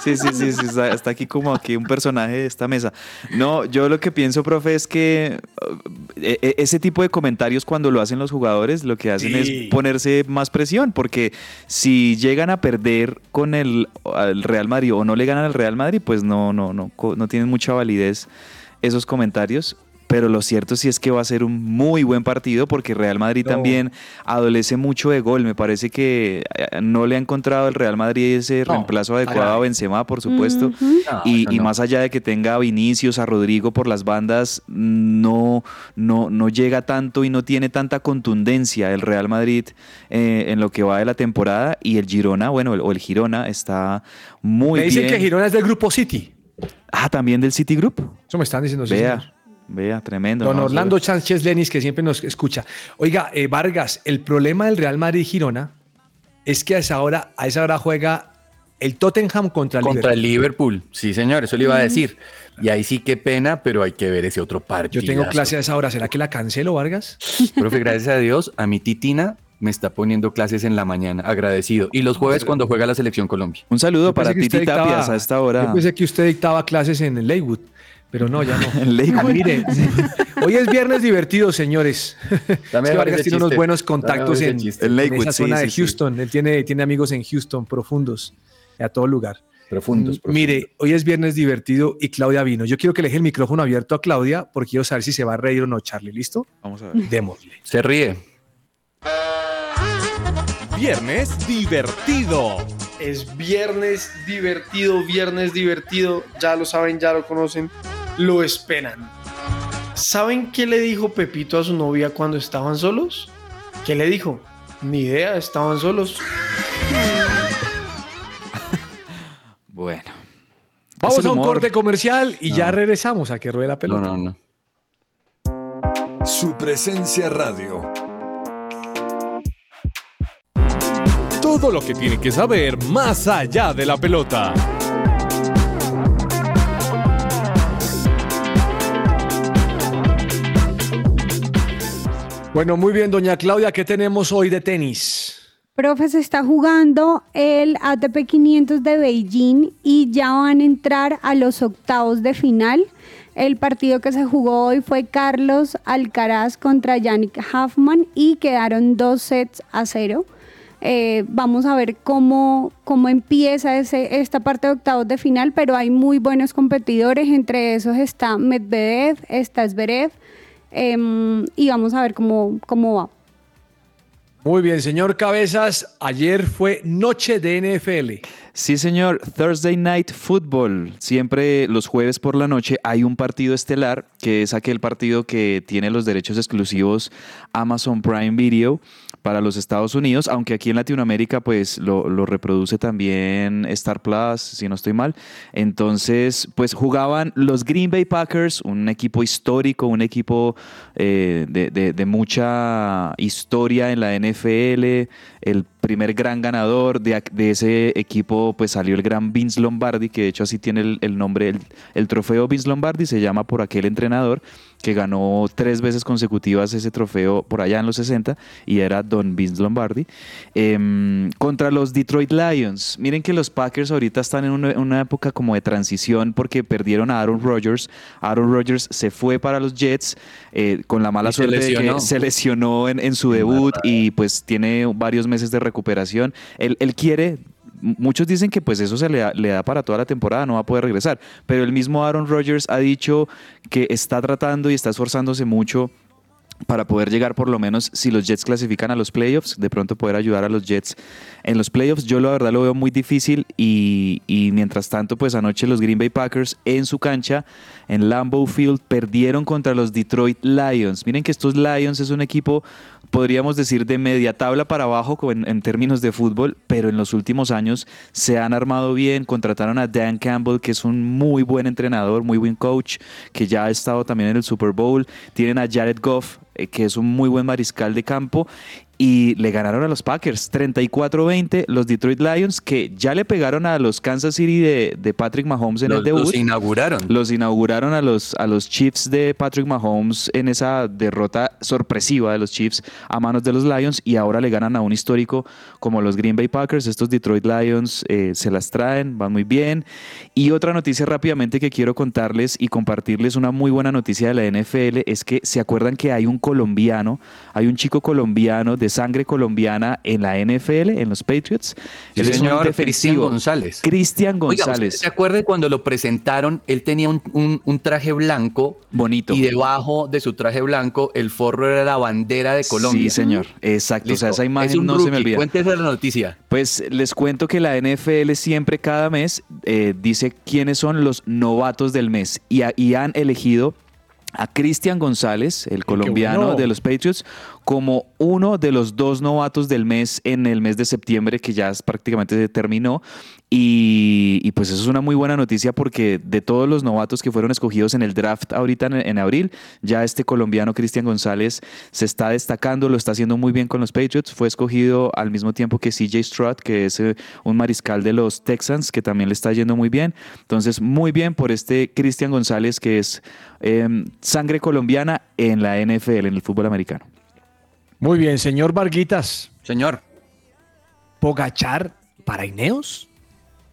Sí, sí, sí, sí, está, está aquí como aquí un personaje de esta mesa. No, yo lo que pienso, profe, es que uh, e- e- ese tipo de comentarios cuando lo hacen los jugadores, lo que hacen Sí. es ponerse más presión, porque si llegan a perder con el al Real Madrid o no le ganan al Real Madrid, pues no, no, no, co- no tienen mucha validez esos comentarios. Pero lo cierto sí es que va a ser un muy buen partido porque Real Madrid No. también adolece mucho de gol. Me parece que eh, no le ha encontrado el Real Madrid ese No, reemplazo adecuado a. Benzema, por supuesto. No, y, más allá de que tenga a Vinicius, a Rodrigo por las bandas, no, no, no llega tanto y no tiene tanta contundencia el Real Madrid eh, en lo que va de la temporada. Y el Girona, bueno, el- o el Girona está muy me dicen bien. que Girona es del grupo City. Ah, también del City Group. Eso me están diciendo. sí, Vea. Vea, tremendo. Don ¿no? Orlando Sánchez Lenis, que siempre nos escucha. Oiga, eh, Vargas, el problema del Real Madrid Girona es que a esa hora, a esa hora juega el Tottenham contra el Contra Liverpool. el Liverpool, sí señor, eso le iba a decir. Y ahí sí qué pena, pero hay que ver ese otro Yo partido. tengo clase a esa hora, ¿será que la cancelo, Vargas? Profe, gracias a Dios, a mi titina me está poniendo clases en la mañana, agradecido. Y los jueves cuando juega la selección Colombia. Un saludo Yo para Titi Tapias a esta hora. Yo pensé que usted dictaba clases en el Leywood, pero no, ya no. En Lakewood. Mire, hoy es viernes divertido, señores. Varios Vargas tiene unos buenos contactos en. En en esa sí, zona sí, de sí. Houston. Él tiene, tiene amigos en Houston, profundos, a todo lugar. Profundos, Mm, profundos. Mire, hoy es viernes divertido y Claudia vino. Yo quiero que le deje el micrófono abierto a Claudia porque quiero saber si se va a reír o no, Charlie. ¿Listo? Vamos a ver. Démosle. Se ríe. Viernes divertido. Es viernes divertido, viernes divertido. Ya lo saben, ya lo conocen, lo esperan. ¿Saben qué le dijo Pepito a su novia cuando estaban solos? ¿Qué le dijo? Ni idea, estaban solos. Bueno. Vamos a un humor. corte comercial y ya No. regresamos a que ruede la No, pelota. no, no. Su presencia radio. Todo lo que tiene que saber más allá de la pelota. Bueno, muy bien, doña Claudia, ¿qué tenemos hoy de tenis? Profe, se está jugando el ATP 500 de Beijing y ya van a entrar a los octavos de final. El partido que se jugó hoy fue Carlos Alcaraz contra Yannick Hoffman y quedaron dos sets a cero. Eh, vamos a ver cómo, cómo empieza ese, esta parte de octavos de final, pero hay muy buenos competidores. Entre esos está Medvedev, está Zverev em, y vamos a ver cómo, cómo va. Muy bien, señor Cabezas, ayer fue noche de NFL. Sí, señor. Thursday Night Football. Siempre los jueves por la noche hay un partido estelar, que es aquel partido que tiene los derechos exclusivos Amazon Prime Video para los Estados Unidos, aunque aquí en Latinoamérica pues lo, reproduce también Star Plus, si no estoy mal. Entonces, pues jugaban los Green Bay Packers, un equipo histórico, un equipo eh, de, mucha historia en la NFL, el primer gran ganador de, de ese equipo pues salió el gran Vince Lombardi, que de hecho así tiene el, nombre, el trofeo Vince Lombardi se llama por aquel entrenador que ganó tres veces consecutivas ese trofeo por allá en los 60 y era Don Vince Lombardi. Em, contra los Detroit Lions. Miren que los Packers ahorita están en una, una época como de transición porque perdieron a Aaron Rodgers. Aaron Rodgers se fue para los Jets eh, con la mala Y suerte de que se lesionó en, en su debut y pues tiene varios meses de recuperación. Él, él quiere, muchos dicen que pues eso se le da, para toda la temporada, no va a poder regresar, pero el mismo Aaron Rodgers ha dicho que está tratando y está esforzándose mucho para poder llegar por lo menos si los Jets clasifican a los playoffs, de pronto poder ayudar a los Jets en los playoffs. Yo la verdad lo veo muy difícil y, y mientras tanto pues anoche los Green Bay Packers en su cancha en Lambeau Field perdieron contra los Detroit Lions. Miren que estos Lions es un equipo podríamos decir de media tabla para abajo en, en términos de fútbol, pero en los últimos años se han armado bien, contrataron a Dan Campbell, que es un muy buen entrenador, muy buen coach, que ya ha estado también en el Super Bowl, tienen a Jared Goff, eh, que es un muy buen mariscal de campo, y le ganaron a los Packers 34-20, los Detroit Lions, que ya le pegaron a los Kansas City de, de Patrick Mahomes en Los, el debut. los inauguraron. Los inauguraron a los, a los Chiefs de Patrick Mahomes en esa derrota sorpresiva de los Chiefs a manos de los Lions y ahora le ganan a un histórico como los Green Bay Packers. Estos Detroit Lions eh, se las traen, van muy bien. Y otra noticia rápidamente que quiero contarles y compartirles una muy buena noticia de la NFL es que se acuerdan que hay un colombiano, hay un chico colombiano de sangre colombiana en la NFL, en los Patriots. Sí, un señor, Cristian defensivo. González. Cristian Oiga, González. ¿usted ¿se acuerda cuando lo presentaron? Él tenía un, un- un traje blanco Bonito. y debajo de su traje blanco el forro era la bandera de Colombia. Sí, señor. Exacto. O sea, Listo. esa imagen Es un no se me olvida. Cuéntese la noticia. Pues les cuento que la NFL siempre cada mes eh, dice quiénes son los novatos del mes y, a- y han elegido a Cristian González, el colombiano bueno. de los Patriots, como uno de los dos novatos del mes en el mes de septiembre, que ya prácticamente se terminó. Y, pues eso es una muy buena noticia porque de todos los novatos que fueron escogidos en el draft ahorita en, abril, ya este colombiano Cristian González se está destacando, lo está haciendo muy bien con los Patriots. Fue escogido al mismo tiempo que CJ Stroud, que es eh, un mariscal de los Texans, que también le está yendo muy bien. Entonces, muy bien por este Cristian González, que es eh, sangre colombiana en la NFL, en el fútbol americano. Muy bien, señor Varguitas. Señor. ¿Pogachar para Ineos?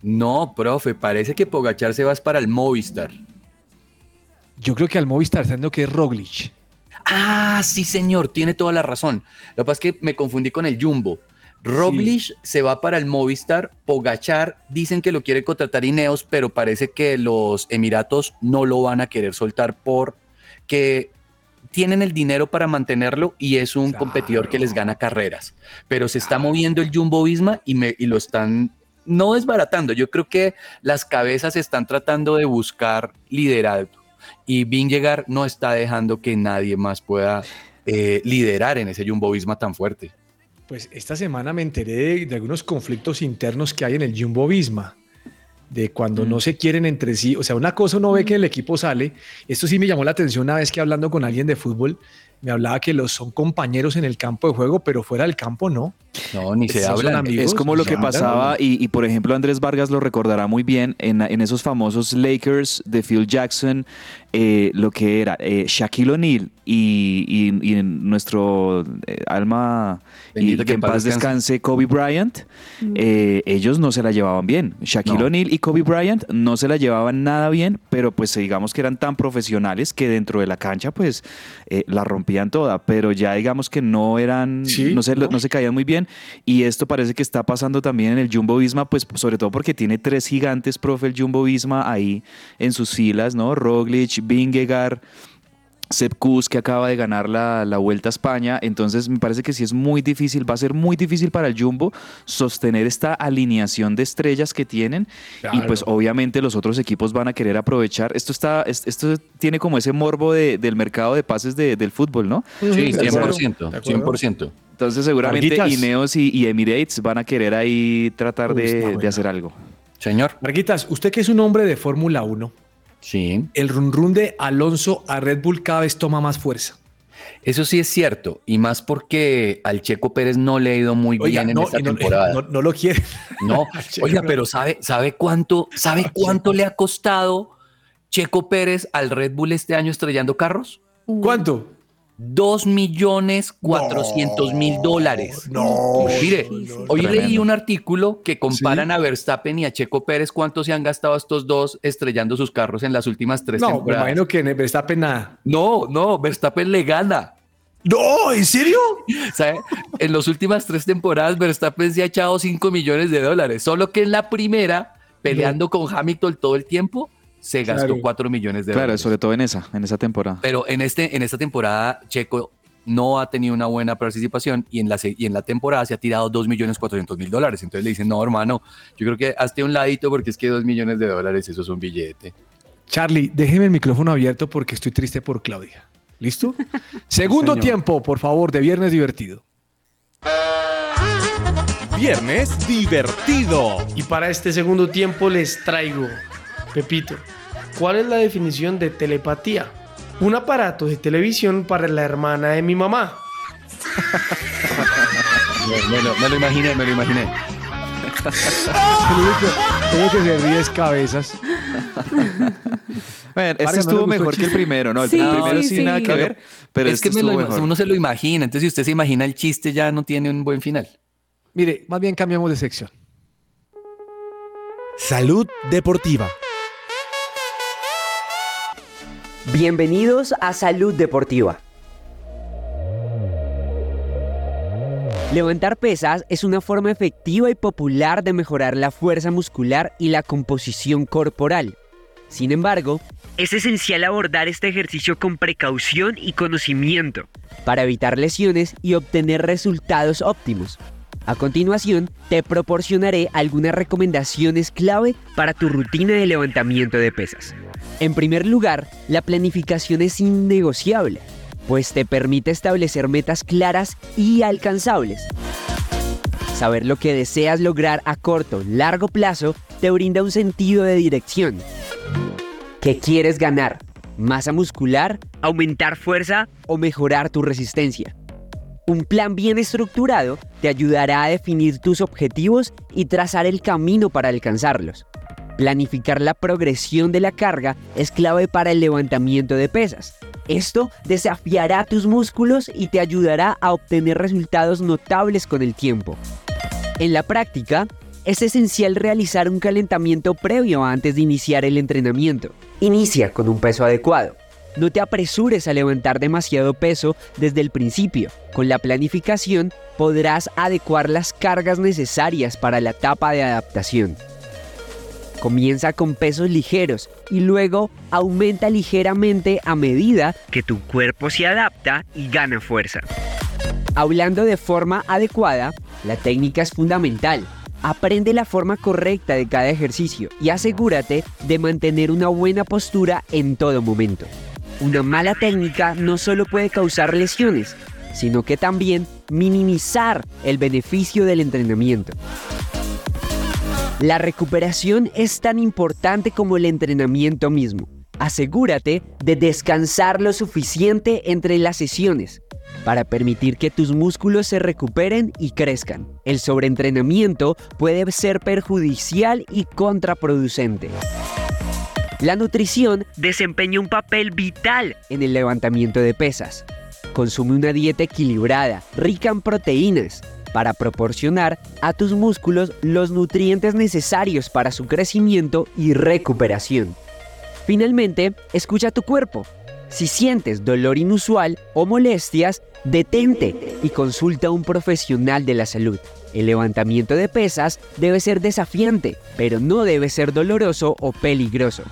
No, profe, parece que Pogachar se va para el Movistar. Yo creo que al Movistar está que es Roglic. Ah, sí, señor, tiene toda la razón. Lo que pasa es que me confundí con el Jumbo. Roglic se va para el Movistar, Pogachar dicen que lo quiere contratar Ineos, pero parece que los Emiratos no lo van a querer soltar porque tienen el dinero para mantenerlo y es un competidor que les gana carreras. Pero se está moviendo el Jumbo Visma y, me, y lo están no desbaratando. Yo creo que las cabezas están tratando de buscar liderazgo y Vingegaard no está dejando que nadie más pueda eh, liderar en ese Jumbo Visma tan fuerte. Pues esta semana me enteré de, de algunos conflictos internos que hay en el Jumbo Visma. De cuando no se quieren entre sí. O sea, una cosa uno ve que el equipo sale. Esto sí me llamó la atención una vez que hablando con alguien de fútbol, me hablaba que los son compañeños en el campo de juego, pero fuera del campo no. No, ni se amigos, es como lo se que pasaba, y, y, por ejemplo Andrés Vargas lo recordará muy bien en, en esos famosos Lakers de Phil Jackson, eh, lo que era eh, Shaquille O'Neal y, y- y nuestro eh, alma y Bendito que en paz descanse Kobe Bryant, eh, ellos no se la llevaban bien. Shaquille No. O'Neal y Kobe Bryant no se la llevaban nada bien, pero pues digamos que eran tan profesionales que dentro de la cancha pues eh, la rompían toda, pero ya digamos que no eran, Sí, no, se, ¿no? no se caían muy bien y esto parece que está pasando también en el Jumbo Visma, pues sobre todo porque tiene tres gigantes, profe, el Jumbo Visma ahí en sus filas, ¿no? Roglic, Vingegaard, Sepp Kuss, que acaba de ganar la, la Vuelta a España, entonces me parece que sí es muy difícil, va a ser muy difícil para el Jumbo sostener esta alineación de estrellas que tienen y pues obviamente los otros equipos van a querer aprovechar, esto está, es- esto tiene como ese morbo de- del mercado de pases de- del fútbol, ¿no? Sí, De acuerdo, 100%. de acuerdo. 100%. Entonces seguramente Varguitas. Ineos y, y Emirates van a querer ahí tratar Uy, de, hacer algo. Señor. Marquitas, usted que es un hombre de Fórmula 1, Sí. el run run de Alonso a Red Bull cada vez toma más fuerza. Eso sí es cierto, y más porque al Checo Pérez no le ha ido muy Oiga, bien en esta no, temporada. no- no lo quiere. No, oiga, pero ¿sabe, sabe cuánto, sabe cuánto le ha costado Checo Pérez al Red Bull este año estrellando carros? ¿Cuánto? Dos millones cuatrocientos mil dólares. No. Mire, hoy leí un artículo que comparan a Verstappen y a Checo Pérez cuánto se han gastado estos dos estrellando sus carros en las últimas tres No, me temporadas. imagino que en Verstappen nada. No, no, Verstappen le gana. No, ¿en serio? ¿Sabe? En las últimas tres temporadas, Verstappen se ha echado 5 millones de dólares. Solo que en la primera, peleando con Hamilton todo el tiempo, se gastó Claro. 4 millones de Claro, dólares. sobre todo en esa, en esa temporada. Pero en, este, en esta temporada, Checo no ha tenido una buena participación y en la, y en la temporada se ha tirado 2 millones 400 mil dólares. Entonces le dicen, no, hermano, yo creo que hazte un ladito porque es que 2 millones de dólares, eso es un billete. Charlie, déjeme el micrófono abierto porque estoy triste por Claudia. ¿Listo? Segundo señor. tiempo, por favor, de Viernes Divertido. Viernes divertido. Y para este segundo tiempo les traigo, Pepito, ¿cuál es la definición de telepatía? Un aparato de televisión para la hermana de mi mamá. Me, lo, me lo imaginé, me lo imaginé. El único, que se ríe es cabezas. Bueno, este Vargas, ¿no le estuvo mejor que el primero, ¿no? El Sí, primero sí, sí, nada que ver, pero es este que me lo- mejor. uno se lo imagina. Entonces, si usted se imagina el chiste, ya no tiene un buen final. Mire, más bien cambiamos de sección. Salud deportiva. Bienvenidos a Salud Deportiva. Levantar pesas es una forma efectiva y popular de mejorar la fuerza muscular y la composición corporal. Sin embargo, es esencial abordar este ejercicio con precaución y conocimiento para evitar lesiones y obtener resultados óptimos. A continuación, te proporcionaré algunas recomendaciones clave para tu rutina de levantamiento de pesas. En primer lugar, la planificación es innegociable. pues te permite establecer metas claras y alcanzables. Saber lo que deseas lograr a corto, largo plazo te brinda un sentido de dirección. ¿Qué quieres ganar? ¿Masa muscular? ¿Aumentar fuerza? ¿O mejorar tu resistencia? Un plan bien estructurado te ayudará a definir tus objetivos y trazar el camino para alcanzarlos. Planificar la progresión de la carga es clave para el levantamiento de pesas. Esto desafiará tus músculos y te ayudará a obtener resultados notables con el tiempo. En la práctica, es esencial realizar un calentamiento previo antes de iniciar el entrenamiento. Inicia con un peso adecuado. No te apresures a levantar demasiado peso desde el principio. Con la planificación podrás adecuar las cargas necesarias para la etapa de adaptación. Comienza con pesos ligeros y luego aumenta ligeramente a medida que tu cuerpo se adapta y gana fuerza. Hablando de forma adecuada, la técnica es fundamental. Aprende la forma correcta de cada ejercicio y asegúrate de mantener una buena postura en todo momento. Una mala técnica no solo puede causar lesiones, sino que también minimizar el beneficio del entrenamiento. La recuperación es tan importante como el entrenamiento mismo. Asegúrate de descansar lo suficiente entre las sesiones para permitir que tus músculos se recuperen y crezcan. El sobreentrenamiento puede ser perjudicial y contraproducente. La nutrición desempeña un papel vital en el levantamiento de pesas. Consume una dieta equilibrada, rica en proteínas, para proporcionar a tus músculos los nutrientes necesarios para su crecimiento y recuperación. Finalmente, escucha tu cuerpo. Si sientes dolor inusual o molestias, detente y consulta a un profesional de la salud. El levantamiento de pesas debe ser desafiante, pero no debe ser doloroso o peligroso.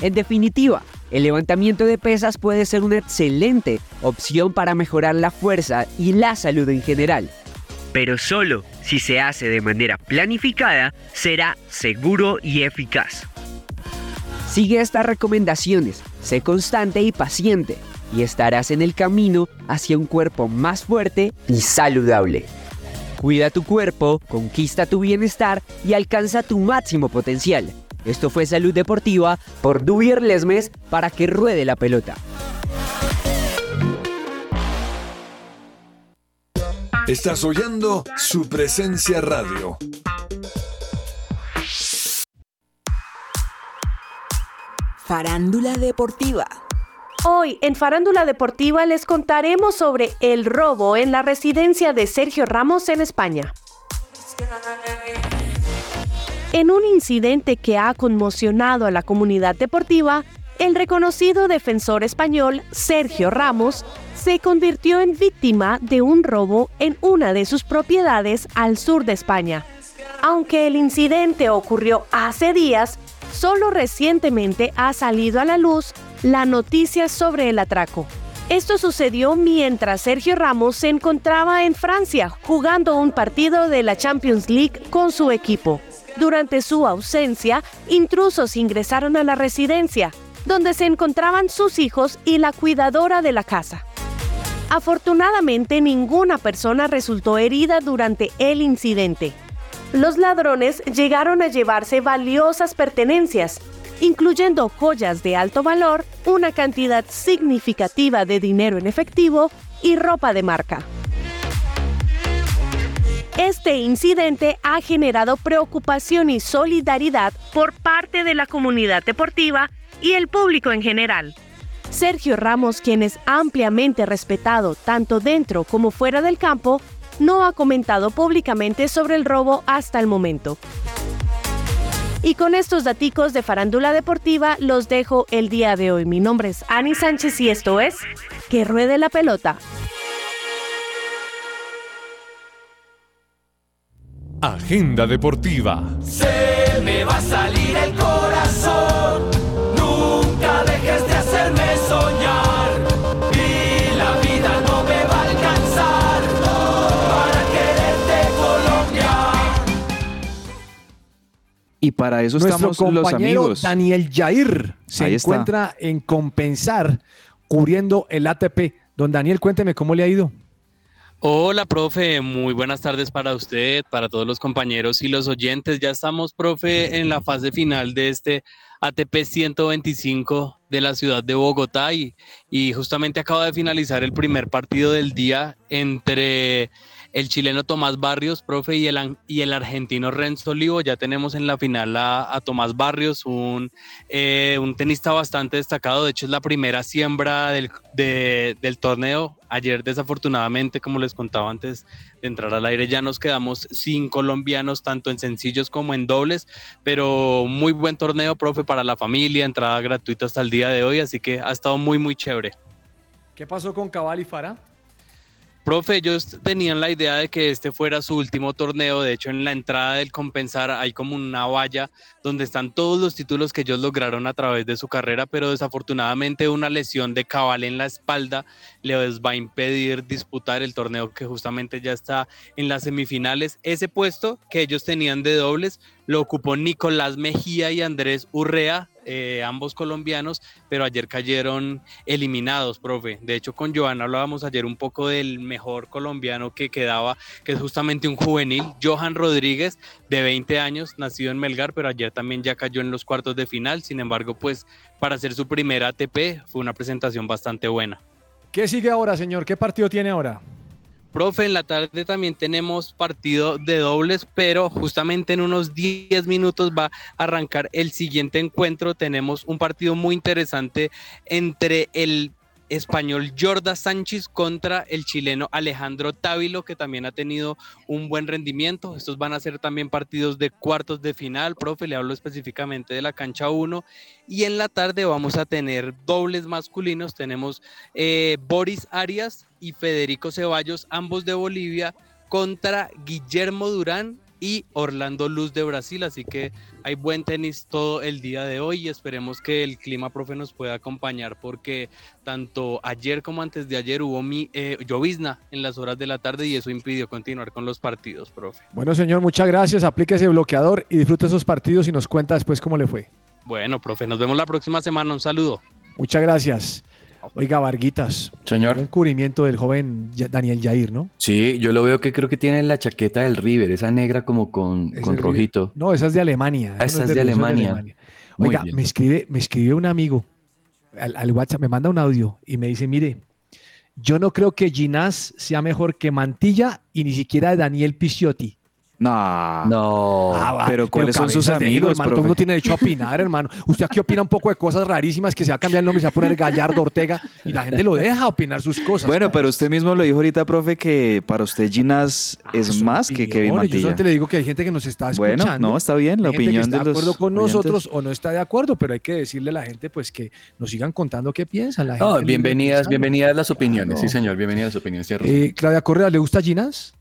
En definitiva, el levantamiento de pesas puede ser una excelente opción para mejorar la fuerza y la salud en general. Pero solo si se hace de manera planificada será seguro y eficaz. Sigue estas recomendaciones, sé constante y paciente, y estarás en el camino hacia un cuerpo más fuerte y saludable. Cuida tu cuerpo, conquista tu bienestar y alcanza tu máximo potencial. Esto fue Salud Deportiva por Dubier Lesmes para que ruede la pelota. Estás oyendo su presencia radio. Farándula Deportiva. Hoy en Farándula Deportiva les contaremos sobre el robo en la residencia de Sergio Ramos en España. En un incidente que ha conmocionado a la comunidad deportiva, el reconocido defensor español Sergio Ramos se convirtió en víctima de un robo en una de sus propiedades al sur de España. Aunque el incidente ocurrió hace días, solo recientemente ha salido a la luz la noticia sobre el atraco. Esto sucedió mientras Sergio Ramos se encontraba en Francia jugando un partido de la Champions League con su equipo. Durante su ausencia, intrusos ingresaron a la residencia, donde se encontraban sus hijos y la cuidadora de la casa. Afortunadamente, ninguna persona resultó herida durante el incidente. Los ladrones llegaron a llevarse valiosas pertenencias, incluyendo joyas de alto valor, una cantidad significativa de dinero en efectivo y ropa de marca. Este incidente ha generado preocupación y solidaridad por parte de la comunidad deportiva y el público en general. Sergio Ramos, quien es ampliamente respetado tanto dentro como fuera del campo, no ha comentado públicamente sobre el robo hasta el momento. Y con estos daticos de farándula deportiva los dejo el día de hoy. Mi nombre es Ani Sánchez y esto es Que Ruede la Pelota. Agenda deportiva. Se me va a salir el Y para eso Nuestro estamos los amigos. Daniel Jair se Ahí está. encuentra en Compensar cubriendo el ATP Don Daniel, cuénteme cómo le ha ido. Hola, profe. Muy buenas tardes para usted, para todos los compañeros y los oyentes. Ya estamos, profe, en la fase final de este ATP 125 de la ciudad de Bogotá y, y justamente acaba de finalizar el primer partido del día entre el chileno Tomás Barrios, profe, y el, y el argentino Renzo Olivo. Ya tenemos en la final a, Tomás Barrios, un, eh, un tenista bastante destacado. De hecho, es la primera siembra del, de- del torneo. Ayer, desafortunadamente, como les contaba antes de entrar al aire, ya nos quedamos sin colombianos, tanto en sencillos como en dobles. Pero muy buen torneo, profe, para la familia, entrada gratuita hasta el día de hoy. Así que ha estado muy, muy chévere. ¿Qué pasó con Cabal y Farah? Profe, ellos tenían la idea de que este fuera su último torneo. De hecho, en la entrada del compensar hay como una valla donde están todos los títulos que ellos lograron a través de su carrera, pero desafortunadamente una lesión de cabal en la espalda les va a impedir disputar el torneo que justamente ya está en las semifinales. Ese puesto que ellos tenían de dobles lo ocupó Nicolás Mejía y Andrés Urrea, eh, ambos colombianos, pero ayer cayeron eliminados, profe. De hecho, con Joana hablábamos ayer un poco del mejor colombiano que quedaba, que es justamente un juvenil, Johan Rodríguez, de 20 años, nacido en Melgar, pero ayer también ya cayó en los cuartos de final. Sin embargo, pues para hacer su primera ATP fue una presentación bastante buena. ¿Qué sigue ahora, señor? ¿Qué partido tiene ahora? Profe, en la tarde también tenemos partido de dobles, pero justamente en unos 10 minutos va a arrancar el siguiente encuentro. Tenemos un partido muy interesante entre el español Jorda Sánchez contra el chileno Alejandro Távilo, que también ha tenido un buen rendimiento. Estos van a ser también partidos de cuartos de final, profe, le hablo específicamente de la cancha 1. Y en la tarde vamos a tener dobles masculinos. Tenemos eh, Boris Arias y Federico Ceballos, ambos de Bolivia, contra Guillermo Durán y Orlando Luz de Brasil. Así que hay buen tenis todo el día de hoy y esperemos que el clima, profe, nos pueda acompañar porque tanto ayer como antes de ayer hubo mi, eh, llovizna en las horas de la tarde y eso impidió continuar con los partidos, profe. Bueno, señor, muchas gracias. Aplique ese bloqueador y disfrute esos partidos y nos cuenta después cómo le fue. Bueno, profe, nos vemos la próxima semana. Un saludo. Muchas gracias. Oiga, Varguitas. Señor. Un cubrimiento del joven Daniel Jair, ¿no? Sí, yo lo veo que creo que tiene la chaqueta del River, esa negra como con, Es con el- rojito. No, esa es de Alemania. Ah, esa no es de Alemania. Oiga, me escribe, me escribe un amigo al, al WhatsApp, me manda un audio y me dice, mire, yo no creo que Ginás sea mejor que Mantilla y ni siquiera Daniel Pisciotti. No. No. Ah, pero ¿cuáles son sus de amigos, hermano? Todo el profe? mundo tiene derecho a opinar, hermano. Usted aquí opina un poco de cosas rarísimas que se va a cambiar el nombre, se va a poner Gallardo Ortega y la gente lo deja opinar sus cosas. Bueno, pero usted mismo lo dijo ahorita, profe, que para usted Ginás es más que Kevin Opiniones, Yo Mantilla. solamente le digo que hay gente que nos está Bueno, escuchando. no, está bien, la Hay gente que opinión está de de los acuerdo con oyentes. nosotros o no está de acuerdo, pero hay que decirle a la gente pues que nos sigan contando qué piensan. La No, gente bienvenidas, bienvenidas las opiniones, Claro. sí señor, bienvenidas las opiniones. Eh, Claudia Correa, ¿le gusta Ginás?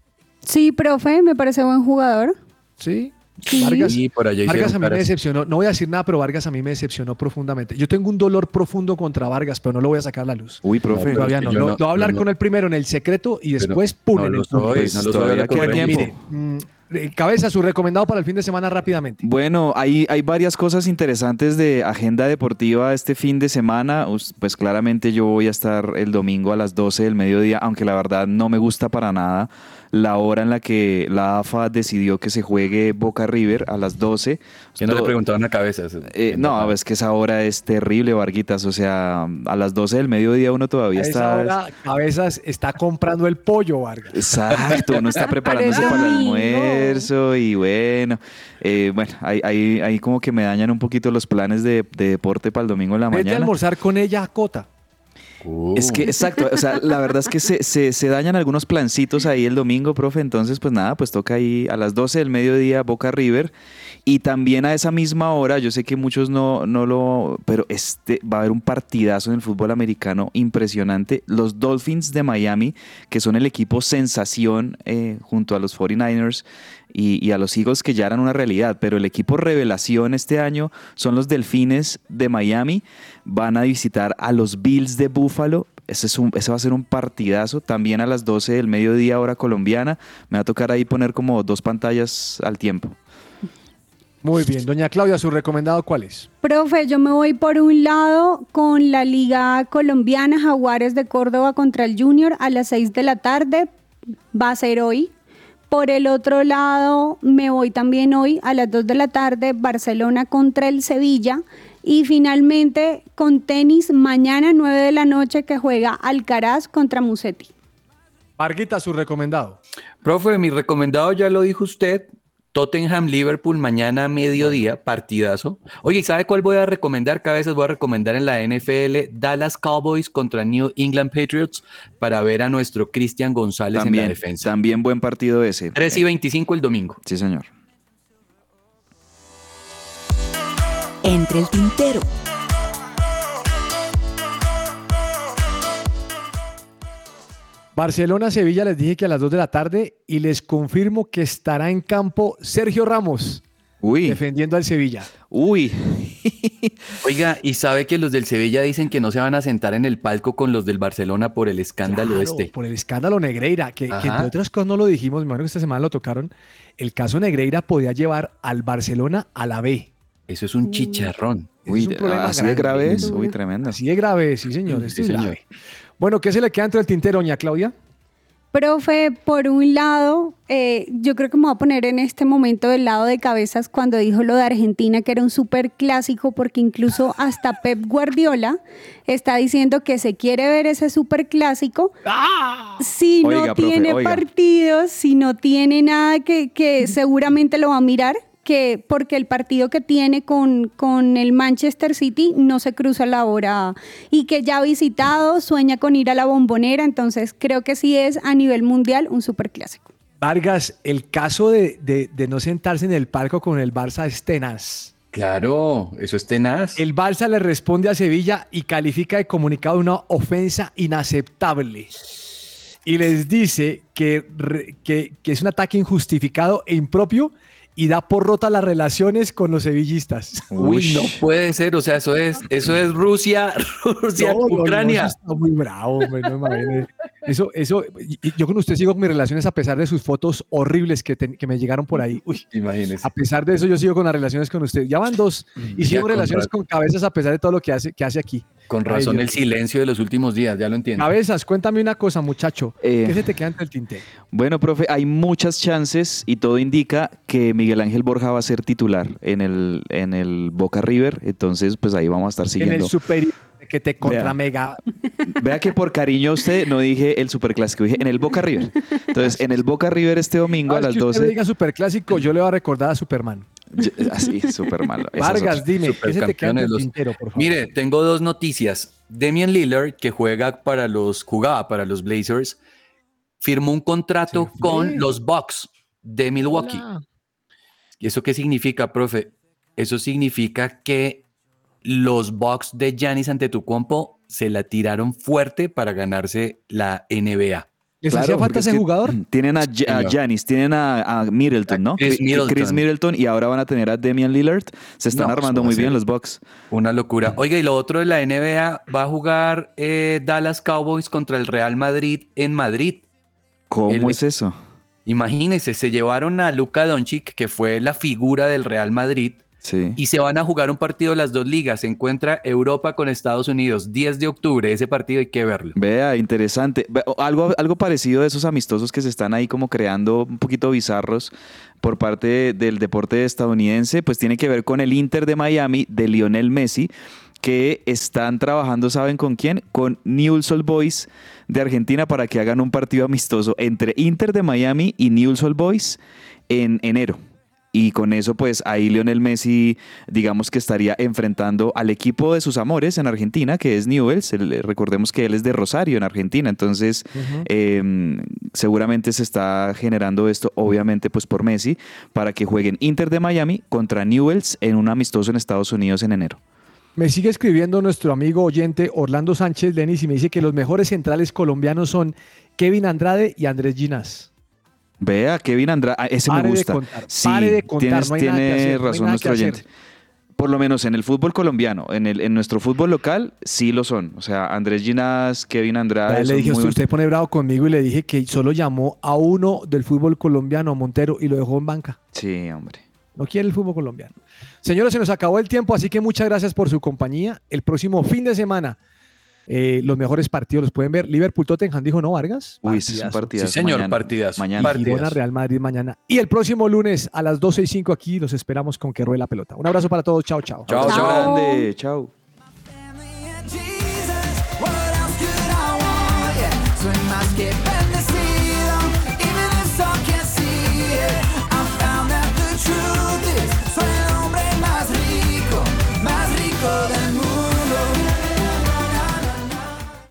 Sí, profe, me parece buen jugador. Sí. Sí. Vargas, Sí, por allá Vargas a mí me decepcionó. No voy a decir nada, pero Vargas a mí me decepcionó profundamente. Yo tengo un dolor profundo contra Vargas, pero no lo voy a sacar a la luz. Uy, profe. pero Todavía no. Lo, no- lo voy a hablar no- con él primero en el secreto y después, pum, no en el público. soy, Pues no lo soy, todavía ahora queda corre. tiempo. Mire, mm, eh, cabeza, su recomendado para el fin de semana rápidamente. Bueno, hay, hay varias cosas interesantes de agenda deportiva este fin de semana. Us- Pues claramente yo voy a estar el domingo a las 12 del mediodía, aunque la verdad no me gusta para nada la hora en la que la AFA decidió que se juegue Boca River a las 12. Que no le preguntaban a cabezas. Eh, no, es que esa hora es terrible, Varguitas. O sea, a las 12 del mediodía uno todavía A esa está... hora, Cabezas está comprando el pollo, Vargas. Exacto, uno está preparándose para el almuerzo y bueno, eh, bueno, ahí, ahí, ahí como que me dañan un poquito los planes de, de deporte para el domingo en la Vete a mañana. almorzar con ella a Cota. Es que, exacto, o sea, la verdad es que se, se, se dañan algunos plancitos ahí el domingo, profe, entonces pues nada, pues toca ahí a las 12 del mediodía Boca River y también a esa misma hora, yo sé que muchos no, no lo, pero este va a haber un partidazo en el fútbol americano impresionante, los Dolphins de Miami, que son el equipo sensación eh, junto a los 49ers y, y a los Eagles que ya eran una realidad, pero el equipo revelación este año son los Delfines de Miami, van a visitar a los Bills de Buffalo. Ese, es un, ese va a ser un partidazo. También a las 12 del mediodía, hora colombiana. Me va a tocar ahí poner como dos pantallas al tiempo. Muy bien, doña Claudia, ¿su recomendado cuál es? Profe, yo me voy por un lado con la Liga Colombiana Jaguares de Córdoba contra el Junior a las 6 de la tarde. Va a ser hoy. Por el otro lado, me voy también hoy a las 2 de la tarde, Barcelona contra el Sevilla. Y finalmente, con tenis, mañana 9 de la noche, que juega Alcaraz contra Musetti. Marguita, su recomendado. Profe, mi recomendado ya lo dijo usted. Tottenham Liverpool mañana a mediodía, partidazo. Oye, ¿y ¿sabe cuál voy a recomendar? Cada vez voy a recomendar en la NFL Dallas Cowboys contra New England Patriots para ver a nuestro Cristian González en la defensa. también buen partido ese. 3 y 25 el domingo. Sí, señor. Entre el tintero. Barcelona-Sevilla les dije que a las 2 de la tarde y les confirmo que estará en campo Sergio Ramos Uy, defendiendo al Sevilla. uy. Oiga, ¿y sabe que los del Sevilla dicen que no se van a sentar en el palco con los del Barcelona por el escándalo Claro, este? Por el escándalo Negreira, que, entre otras cosas no lo dijimos, me imagino que esta semana lo tocaron. El caso Negreira podía llevar al Barcelona a la B. Eso es un chicharrón. Uy, es un problema así de grande. grave es. Uy, tremendo. Así de grave, sí señor, Sí, esto es señor. grave. Bueno, ¿qué se le queda entre el tintero, doña Claudia? Profe, por un lado, eh, yo creo que me voy a poner en este momento del lado de cabezas cuando dijo lo de Argentina, que era un súper clásico, porque incluso hasta Pep Guardiola está diciendo que se quiere ver ese súper clásico. Si no Oiga, profe, tiene oiga. partidos, si no tiene nada que, que seguramente lo va a mirar, que porque el partido que tiene con, con el Manchester City no se cruza la hora y que ya ha visitado, sueña con ir a la bombonera, entonces creo que sí es a nivel mundial un superclásico. Vargas, el caso de, de- de no sentarse en el palco con el Barça es tenaz. Claro, eso es tenaz. El Barça le responde a Sevilla y califica de comunicado una ofensa inaceptable. Y les dice que, que, que es un ataque injustificado e impropio y da por rota las relaciones con los sevillistas. Uy, no puede ser, o sea, eso es, eso es Rusia, Rusia, No, no, no, Ucrania. eso está muy bravo, hombre, no me imagino. Eso, eso, yo con usted sigo con mis relaciones a pesar de sus fotos horribles que, que me llegaron por ahí. Uy, Imagínese. a pesar de eso, yo sigo con las relaciones con usted. Ya van dos y Ya sigo con relaciones con cabezas a pesar de todo lo que hace, que hace aquí. Con razón el silencio de los últimos días, ya lo entiendo. Cabezas, cuéntame una cosa, muchacho. Eh, ¿Qué se te queda entre el tintero? Bueno, profe, hay muchas chances y todo indica que Miguel Ángel Borja va a ser titular en el, en el Boca River. Entonces, pues ahí vamos a estar En siguiendo. el superior que te contra Vea. mega. Vea que por cariño a usted no dije el superclásico, dije en el Boca River. Entonces, en el Boca River este domingo a Ah, las que usted 12. me diga superclásico, yo le voy a recordar a Superman. Así, súper malo. Vargas, dime, ¿qué se te queda los- tintero, por favor? Mire, tengo dos noticias. Damian Lillard, que juega para los, jugaba para los Blazers, firmó un contrato con los Bucks de Milwaukee. Hola. ¿Y eso qué significa, profe? Eso significa que los Bucks de Giannis Antetokounmpo se la tiraron fuerte para ganarse la NBA. ¿Les Claro, hacía falta es ese que jugador? Tienen a, a. Giannis, tienen a, a Middleton, ¿no? Chris Chris Middleton. Middleton y ahora van a tener a Damian Lillard. Se están No, armando muy bien los Bucks. Una locura. Oiga, y lo otro de la NBA, va a jugar eh, Dallas Cowboys contra el Real Madrid en Madrid. ¿Cómo El- es eso? Imagínense, se llevaron a Luka Doncic, que fue la figura del Real Madrid, Sí. y se van a jugar un partido de las dos ligas. Se encuentra Europa con Estados Unidos, 10 de octubre. Ese partido hay que verlo. Vea, interesante. Algo, algo parecido de esos amistosos que se están ahí como creando un poquito bizarros por parte de- del deporte estadounidense, pues tiene que ver con el Inter de Miami de Lionel Messi, que están trabajando, ¿saben con quién? Con Newell's Old Boys de Argentina para que hagan un partido amistoso entre Inter de Miami y Newell's Old Boys en enero. Y con eso, pues ahí Lionel Messi, digamos que estaría enfrentando al equipo de sus amores en Argentina, que es Newell's. El- recordemos que él es de Rosario, en Argentina. Entonces, eh, seguramente se está generando esto, obviamente, pues por Messi, para que jueguen Inter de Miami contra Newell's en un amistoso en Estados Unidos en enero. Me sigue escribiendo nuestro amigo oyente Orlando Sánchez Lenis y me dice que los mejores centrales colombianos son Kevin Andrade y Andrés Ginas. Vea, Kevin Andrade, ah, ese Pare me de gusta. contar, sí, pare de contar, tienes- no hay nada que tiene hacer, no hay razón nuestro hacer. oyente. Por lo menos en el fútbol colombiano, en, el, en nuestro fútbol local, sí lo son. O sea, Andrés Ginas, Kevin Andrade. Le dije, usted, usted pone bravo conmigo y le dije que solo llamó a uno del fútbol colombiano, a Montero, y lo dejó en banca. Sí, hombre. No quiere el fútbol colombiano. Señores, se nos acabó el tiempo, así que muchas gracias por su compañía. El próximo fin de semana, eh, los mejores partidos los pueden ver. Liverpool Tottenham dijo, ¿no, Vargas? Uy, ese es un Partidazo. partidazo. Sí, señor, mañana. partidazo. Mañana. Y Girona, Real Madrid mañana. Y el próximo lunes a las 12 y 5 aquí los esperamos con que ruede la pelota. Un abrazo para todos. Chao, chao. Chao, Chao, chao. grande. Chao. Soy más que